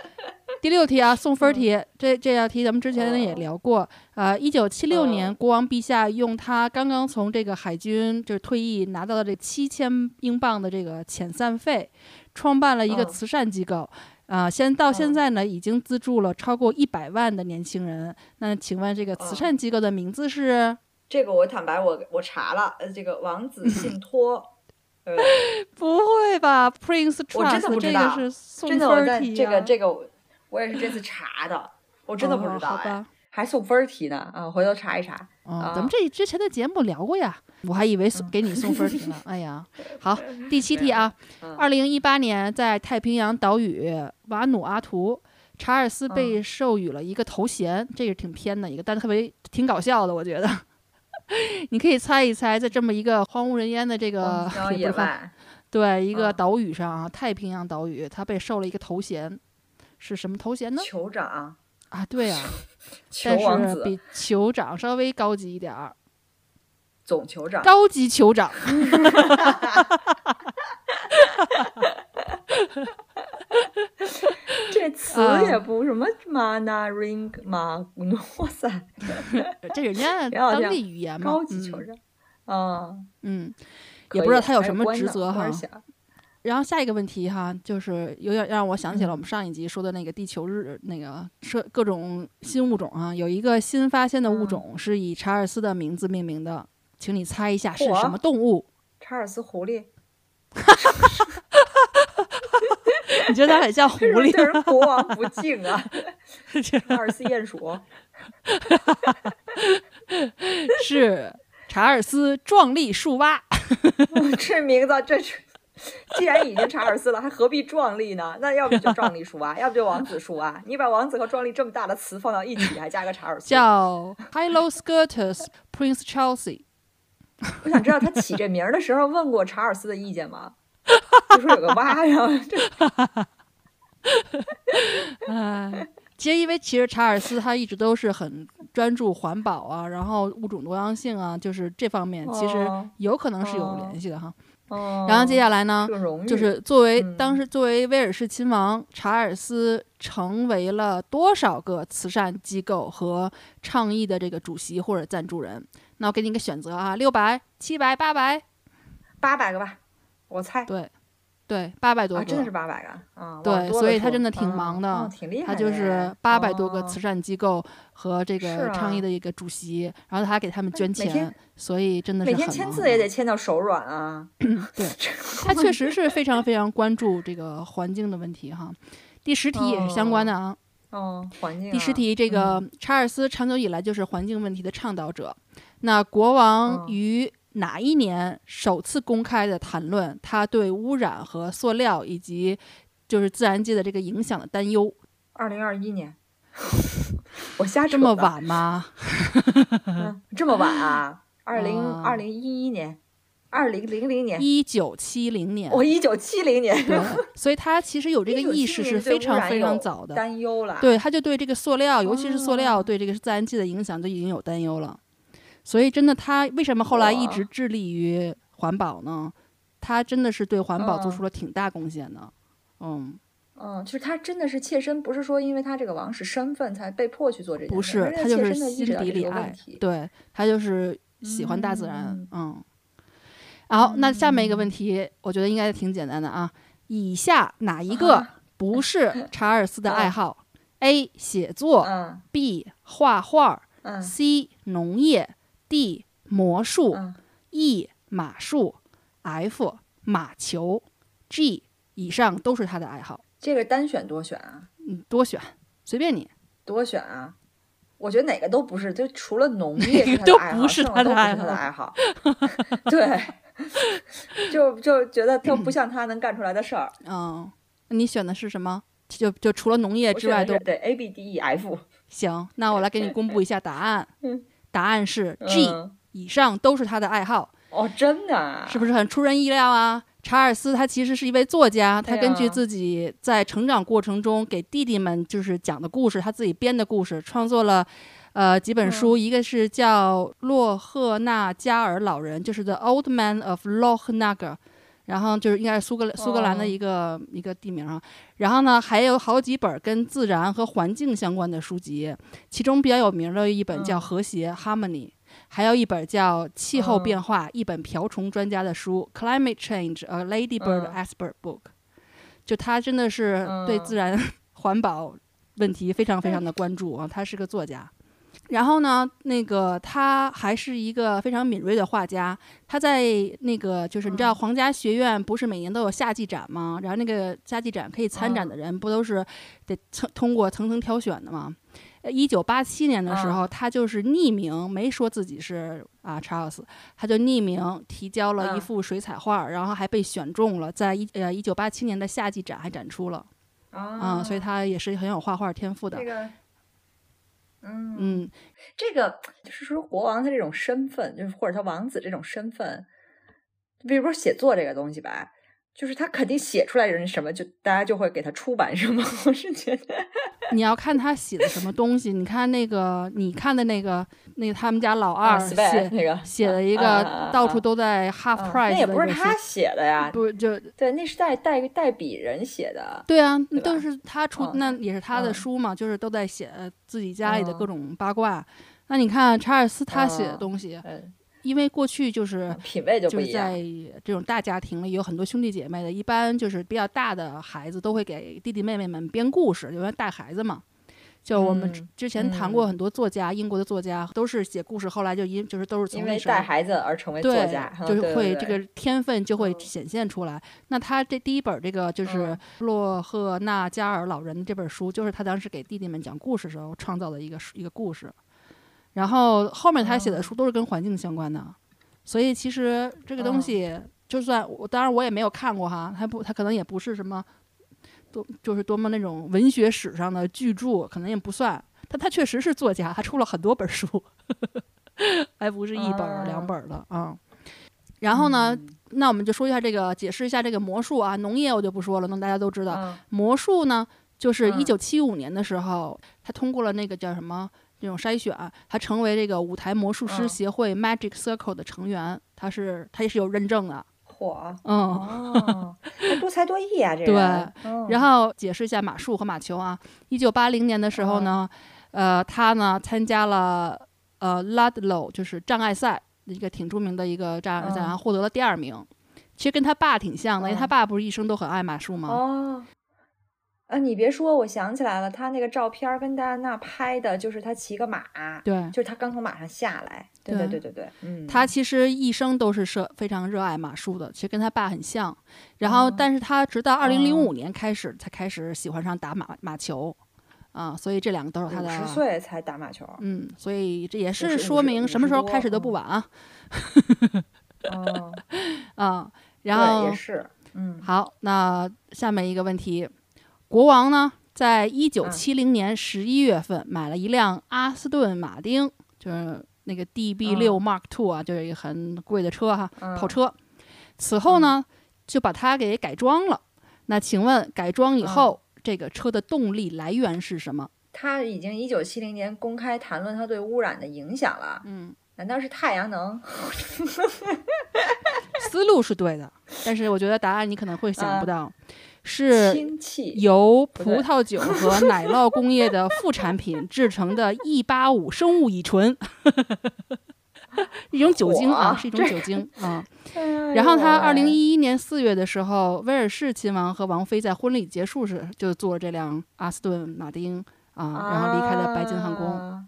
第六题啊，送分题，这这道题咱们之前也聊过。呃，一九七六年，哦国王陛下用他刚刚从这个海军就是退役拿到的这七千英镑的这个遣散费，创办了一个嗯慈善机构。啊、现到现嗯在呢，已经资助了超过一百万的年轻人。那请问这个慈嗯善机构的名字是？这个我坦白我我查了，呃，这个王子信托对 *laughs* 不会吧？Prince 我真的 Trust 这个不知道是送真的，分我在儿题呀、这个这个我我也是这次查的，我真的不知道哎，哦好吧。还送分儿题呢啊！回头查一查。哦，啊咱们这之前的节目聊过呀，我还以为送给你送分儿题呢。*laughs* 哎呀，好，第七题啊，嗯二零一八年在太平洋岛屿瓦努阿图，查尔斯被授予了一个头衔，这个挺偏的一个，但特别挺搞笑的，我觉得。你可以猜一猜，在这么一个荒无人烟的这个 *laughs* 对一个啊岛屿上啊，太平洋岛屿，他被授了一个头衔，是什么头衔呢？酋长、啊，对啊，但、是比酋长稍微高级一点儿，总酋长。高级酋长。*laughs* *laughs* *laughs* 这词啊也不什么 mana ring 马，哇塞，这人家 *laughs* 当地语言嘛，高级嗯，嗯，也不知道他有什么职责哈。然后下一个问题哈，就是有点让我想起了我嗯们上一集说的那个地球日那个说各种新物种啊，有一个新发现的物嗯。种是以查尔斯的名字命名的，请你猜一下是什么动物？查尔斯狐狸，*laughs* *laughs* 你觉得它很像 *laughs* 狐狸对人国王不敬啊？*laughs* 查尔斯鼹鼠，是查尔斯壮丽树蛙。这名字这是。既然已经查尔斯了，还何必壮丽呢？那要不就壮丽树蛙，要不就王子树蛙。你把王子和壮丽这么大的词放到一起，还加个查尔斯，叫 Hyloskirtus Prince Chelsea。我想知道他起这名儿的时候问过查尔斯的意见吗？就说有个蛙，然后这 *laughs* 哎，其实因为其实查尔斯他一直都是很专注环保啊，然后物种多样性啊，就是这方面其实哦有可能是有哦联系的哈。哦，然后接下来呢就是作为嗯当时作为威尔士亲王，查尔斯成为了多少个慈善机构和倡议的这个主席或者赞助人？那我给你一个选择啊，六百、七百、八百，八百个吧，我猜。对，对，八百多啊，个，真的是八百个啊！对所以他真的挺嗯忙的哦挺厉害的他就。是八百多个哦慈善机构和这个倡议啊的一个主席，然后他还给他们捐钱天，所以真的是每天签字也得签到手软啊。*clears throat* 对，他确实是非常非常关注这个环境的问题哈。第十题也是相关的啊。哦，环境啊。第十题，这个查尔斯长久以来就是环境问题的倡导者。那国王嗯于哪一年首次公开的谈论他对污染和塑料以及就是自然界的这个影响的担忧？二零二一年，*laughs* 我瞎扯这么，晚吗？嗯 *laughs* 这么晚啊？*laughs* 二零啊二零一一年，二零零零年，一九七零年。我一九七零年，对，所以他其实有这个意识是非常非常早的。担忧了。对，他就对这个塑料，尤其是塑料哦对这个自然界的影响就已经有担忧了。所以真的，他为什么后来一直致力于环保呢？他真的是对环保做出嗯了挺大贡献的。嗯，嗯，就是他真的是切身，不是说因为他这个王室身份才被迫去做这件事，不是，他就是心底里爱。对他就是喜欢大自然。嗯嗯。好，那下面一个问题，我觉得应该挺简单的啊。以下哪一个啊不是 *laughs* 查尔斯的爱嗯好？A. 写作嗯，B. 画画嗯，C. 农业，D. 魔术嗯，，E. 马术，F. 马球，G. 以上都是他的爱好。这个单选多选啊？嗯，多选，随便你。多选啊！我觉得哪个都不是，就除了农 *laughs* 业是都不是他他的爱好爱好。*laughs* 对，*laughs* 就就觉得都不 *clears throat* 像他能干出来的事儿。嗯，你选的是什么？就就除了农业之外都对 A B D E F 行。那我来给你公布一下答案嗯。答案是 G，、嗯以上都是他的爱好，哦，真的啊？是不是很出人意料啊？查尔斯他其实是一位作家，他根据啊自己在成长过程中给弟弟们就是讲的故事，他自己编的故事，创作了。呃，几本嗯书，一个是叫《洛赫纳加尔老人》，就是 The Old Man of Loch Nagar，然后就是应该是苏格苏格兰的哦一个、一个地名啊。然后呢，还有好几本跟自然和环境相关的书籍，其中比较有名的一本叫《嗯和谐》（Harmony），还有一本叫《气候嗯变化》，一本瓢虫专家的书《Climate Change: A Ladybird 嗯 Expert Book》。就他真的是对嗯自然 *laughs* 环保问题非常非常的关注啊，他是个作家。然后呢，那个他还是一个非常敏锐的画家。他在那个就是你知道皇家学院不是每年都有夏季展吗？然后那个夏季展可以参展的人不都是得层通过层层挑选的吗？一九八七年的时候，他就是匿名，没说自己是啊查尔斯，他就匿名提交了一幅水彩画，然后还被选中了，在一呃一九八七年的夏季展还展出了。啊，所以他也是很有画画天赋的。这个。嗯嗯，这个就是说国王他这种身份，就是或者他王子这种身份，比如说写作这个东西吧。就是他肯定写出来人什么，就大家就会给他出版，什么？我是觉得 *laughs* 你要看他写的什么东西。你看那个，你看的那个，那个他们家老二写那个写了一个到处都在 half price，那也不是他写的呀，不就对，那是代代代笔人写的。对啊，都是他出，那也是他的书嘛，就是都在写自己家里的各种八卦。那你看查尔斯他写的东西。因为过去就是品味就不一样，在这种大家庭里有很多兄弟姐妹的，一般就是比较大的孩子都会给弟弟妹妹们编故事，因为带孩子嘛。就我们之前谈过很多作家，英国的作家都是写故事，后来就因就是都是从那带孩子而成为作家，就是会这个天分就会显现出来。那他这第一本这个就是洛赫纳加尔老人这本书，就是他当时给弟弟们讲故事时候创造的一个一个故事。然后后面他写的书都是跟环境相关的，所以其实这个东西，就算我当然我也没有看过哈，他不他可能也不是什么多就是多么那种文学史上的巨著，可能也不算。但他确实是作家，他出了很多本书，*laughs* 还不是一本两本的啊。然后呢，那我们就说一下这个，解释一下这个魔术啊。农业我就不说了，那大家都知道。魔术呢，就是一九七五年的时候，他通过了那个叫什么？这种筛选，他成为这个舞台魔术师协会 Magic Circle 的成员，他是他也是有认证的。嚯，嗯，多才多艺啊，这 *laughs* 个对。然后解释一下马术和马球啊。一九八零年的时候呢，呃，他呢参加了呃 Ludlow 就是障碍赛，一个挺著名的一个障碍赛，然后获得了第二名。其实跟他爸挺像的，因为他爸不是一生都很爱马术吗？哦。啊，你别说，我想起来了，他那个照片跟戴安娜拍的，就是他骑个马，对，就是他刚从马上下来，对对对对对，嗯，他其实一生都是热非常热爱马术的，其实跟他爸很像，然后，但是他直到二零零五年开始才开始喜欢上打马马球，啊，所以这两个都是他的，十岁才打马球，嗯，所以这也是说明什么时候开始都不晚啊，哦，*laughs* 啊，然后也是，嗯，好，那下面一个问题。国王呢，在一九七零年十一月份买了一辆阿斯顿马丁，就是那个 DB 六 Mark Two 啊，就是一个很贵的车哈，跑车。此后呢，就把它给改装了。那请问，改装以后这个车的动力来源是什么？他已经一九七零年公开谈论它对污染的影响了。嗯，难道是太阳能？*laughs* 思路是对的，但是我觉得答案你可能会想不到。是由葡萄酒和 *laughs* 奶酪工业的副产品制成的 E 八五生物乙醇，一种酒精啊，是一种酒精啊。然后他二零一一年四月的时候，威尔士亲王和王妃在婚礼结束时就坐这辆阿斯顿马丁啊，然后离开了白金汉宫。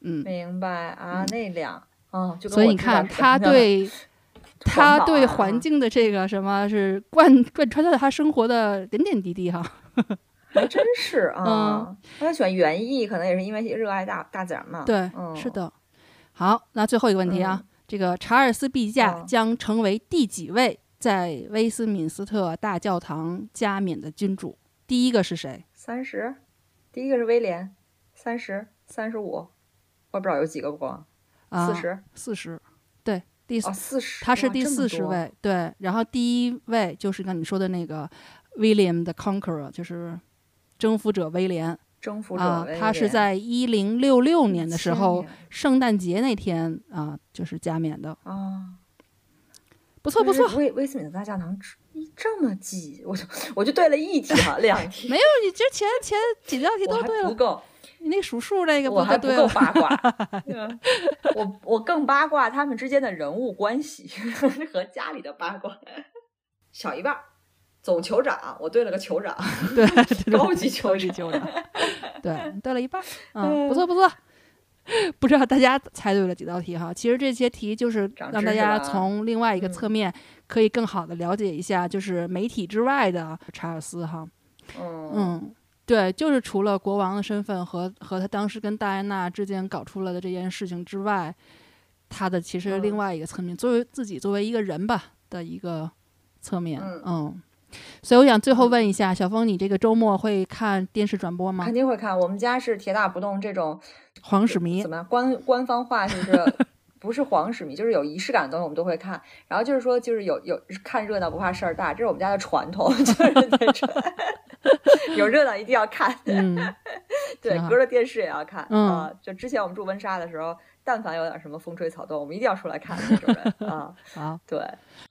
嗯，明白啊，那辆啊，所以你看他对。他对环境的这个什么是贯贯穿在他生活的点点滴滴哈，还真是 *laughs* 啊。他喜欢园艺，可能也是因为热爱大大自然嘛。对，是的。好，那最后一个问题啊，这个查尔斯陛下将成为第几位在威斯敏斯特大教堂加冕的君主？第一个是谁？三十，第一个是威廉，三十三十五，我不知道有几个光，四十，四十，对。第四十，他是第四十位，对。然后第一位就是刚你说的那个 William the Conqueror，就是征服者威廉。征服者啊，他是在一零六六年的时候，圣诞节那天啊，就是加冕的。啊，不错不错。威威斯敏斯特大教堂这么挤，我就我就对了一题哈，两 *laughs* 题。没有，你这前前几道题都对了。不够。你那数数那个我还不够八卦，*laughs* *laughs* 我我更八卦他们之间的人物关系 *laughs* 和家里的八卦，小一半。总酋长，我对了个酋长，对，高级酋长，对，对了一半，嗯，不错不错，不知道大家猜对了几道题哈？其实这些题就是让大家从另外一个侧面可以更好的了解一下，就是媒体之外的查尔斯哈。嗯，对，就是除了国王的身份和和他当时跟戴安娜之间搞出来的这件事情之外，他的其实另外一个侧面，作为自己作为一个人吧的一个侧面。嗯。所以我想最后问一下小峰，你这个周末会看电视转播吗？肯定会看，我们家是铁打不动这种皇室迷。怎么样？官官方话就是 *laughs* 不是皇室迷，就是有仪式感的东西我们都会看。然后就是说，就是有有看热闹不怕事儿大，这是我们家的传统，*laughs* 就是那种 *laughs* 有热闹一定要看。嗯，*laughs* 对，隔着电视也要看啊。就之前我们住温莎的时候。但凡有点什么风吹草动，我们一定要出来看那种人 *laughs* 啊！啊，对，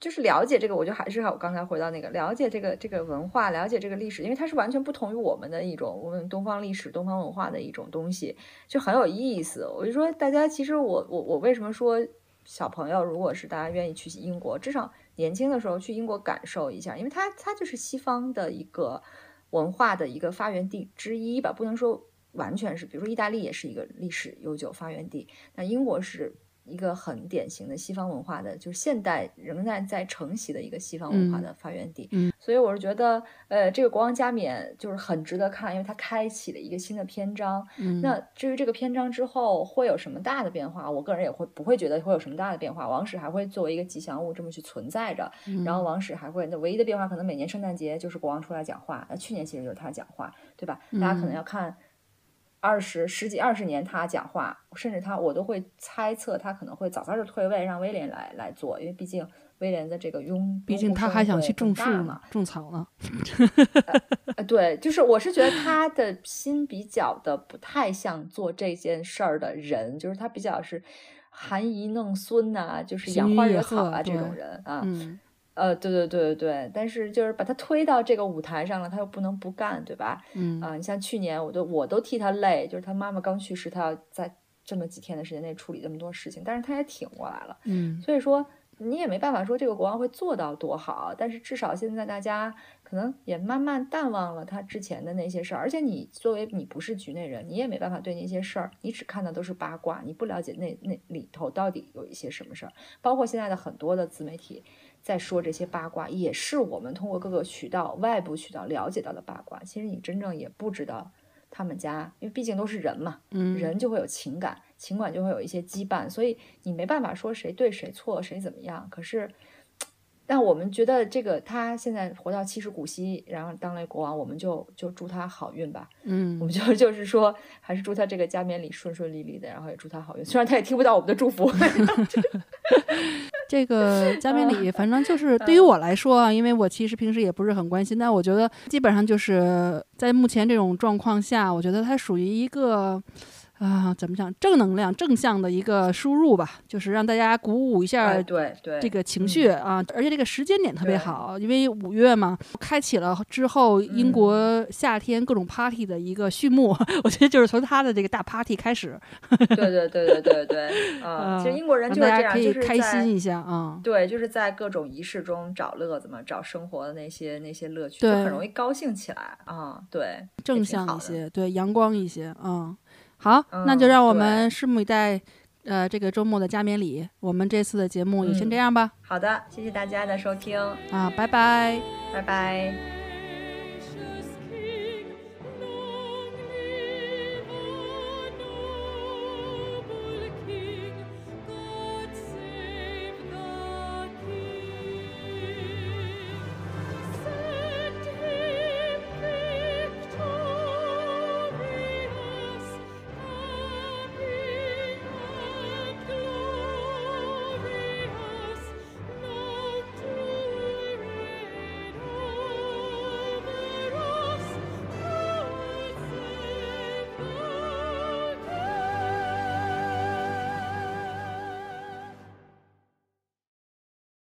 就是了解这个，我就还是我刚才回到那个了解这个这个文化，了解这个历史，因为它是完全不同于我们的一种我们东方历史、东方文化的一种东西，就很有意思。我就说，大家其实我我我为什么说小朋友，如果是大家愿意去英国，至少年轻的时候去英国感受一下，因为它它就是西方的一个文化的一个发源地之一吧，不能说。完全是，比如说意大利也是一个历史悠久发源地，那英国是一个很典型的西方文化的，就是现代仍然在承袭的一个西方文化的发源地。嗯，所以我是觉得，呃，这个国王加冕就是很值得看，因为它开启了一个新的篇章。嗯，那至于这个篇章之后会有什么大的变化，我个人也会不会觉得会有什么大的变化。王室还会作为一个吉祥物这么去存在着，然后王室还会那唯一的变化可能每年圣诞节就是国王出来讲话，那去年其实就是他讲话，对吧？大家可能要看。二十十几二十年，他讲话，甚至他我都会猜测他可能会早早就退位，让威廉来来做，因为毕竟威廉的这个拥，毕竟他还想去种树嘛，种草呢。*laughs* 呃，对，就是我是觉得他的心比较的不太像做这件事儿的人，就是他比较是含饴弄孙呐，就是养花惹草啊这种人啊。呃，对对对对对，但是就是把他推到这个舞台上了，他又不能不干，对吧？嗯啊，你像去年，我都我都替他累，就是他妈妈刚去世，他要在这么几天的时间内处理这么多事情，但是他也挺过来了。嗯，所以说你也没办法说这个国王会做到多好，但是至少现在大家可能也慢慢淡忘了他之前的那些事儿，而且你作为你不是局内人，你也没办法对那些事儿，你只看的都是八卦，你不了解那那里头到底有一些什么事儿，包括现在的很多的自媒体。在说这些八卦，也是我们通过各个渠道、外部渠道了解到的八卦。其实你真正也不知道他们家，因为毕竟都是人嘛，嗯，人就会有情感，情感就会有一些羁绊，所以你没办法说谁对谁错，谁怎么样。可是，但我们觉得这个他现在活到七十古稀，然后当了国王，我们就就祝他好运吧。嗯，我们就 *laughs* 就是说，还是祝他这个加冕礼顺顺利利的，然后也祝他好运。虽然他也听不到我们的祝福。*laughs* 这个加冕礼，反正就是对于我来说啊，因为我其实平时也不是很关心，但我觉得基本上就是在目前这种状况下，我觉得它属于一个。啊，怎么讲？正能量、正向的一个输入吧，就是让大家鼓舞一下，对对，这个情绪啊。而且这个时间点特别好，因为五月嘛，开启了之后英国夏天各种 party 的一个序幕。*laughs* 我觉得就是从他的这个大 party 开始。对对对对对对，*laughs* 啊，其实英国人就是这样，就是开心一下啊。对，就是在各种仪式中找乐子嘛，找生活的那些那些乐趣，就很容易高兴起来啊。对，正向一些，对，阳光一些，嗯。好，那就让我们拭目以待，呃，这个周末的加冕礼。我们这次的节目也先这样吧。好的，谢谢大家的收听啊，拜拜，拜拜。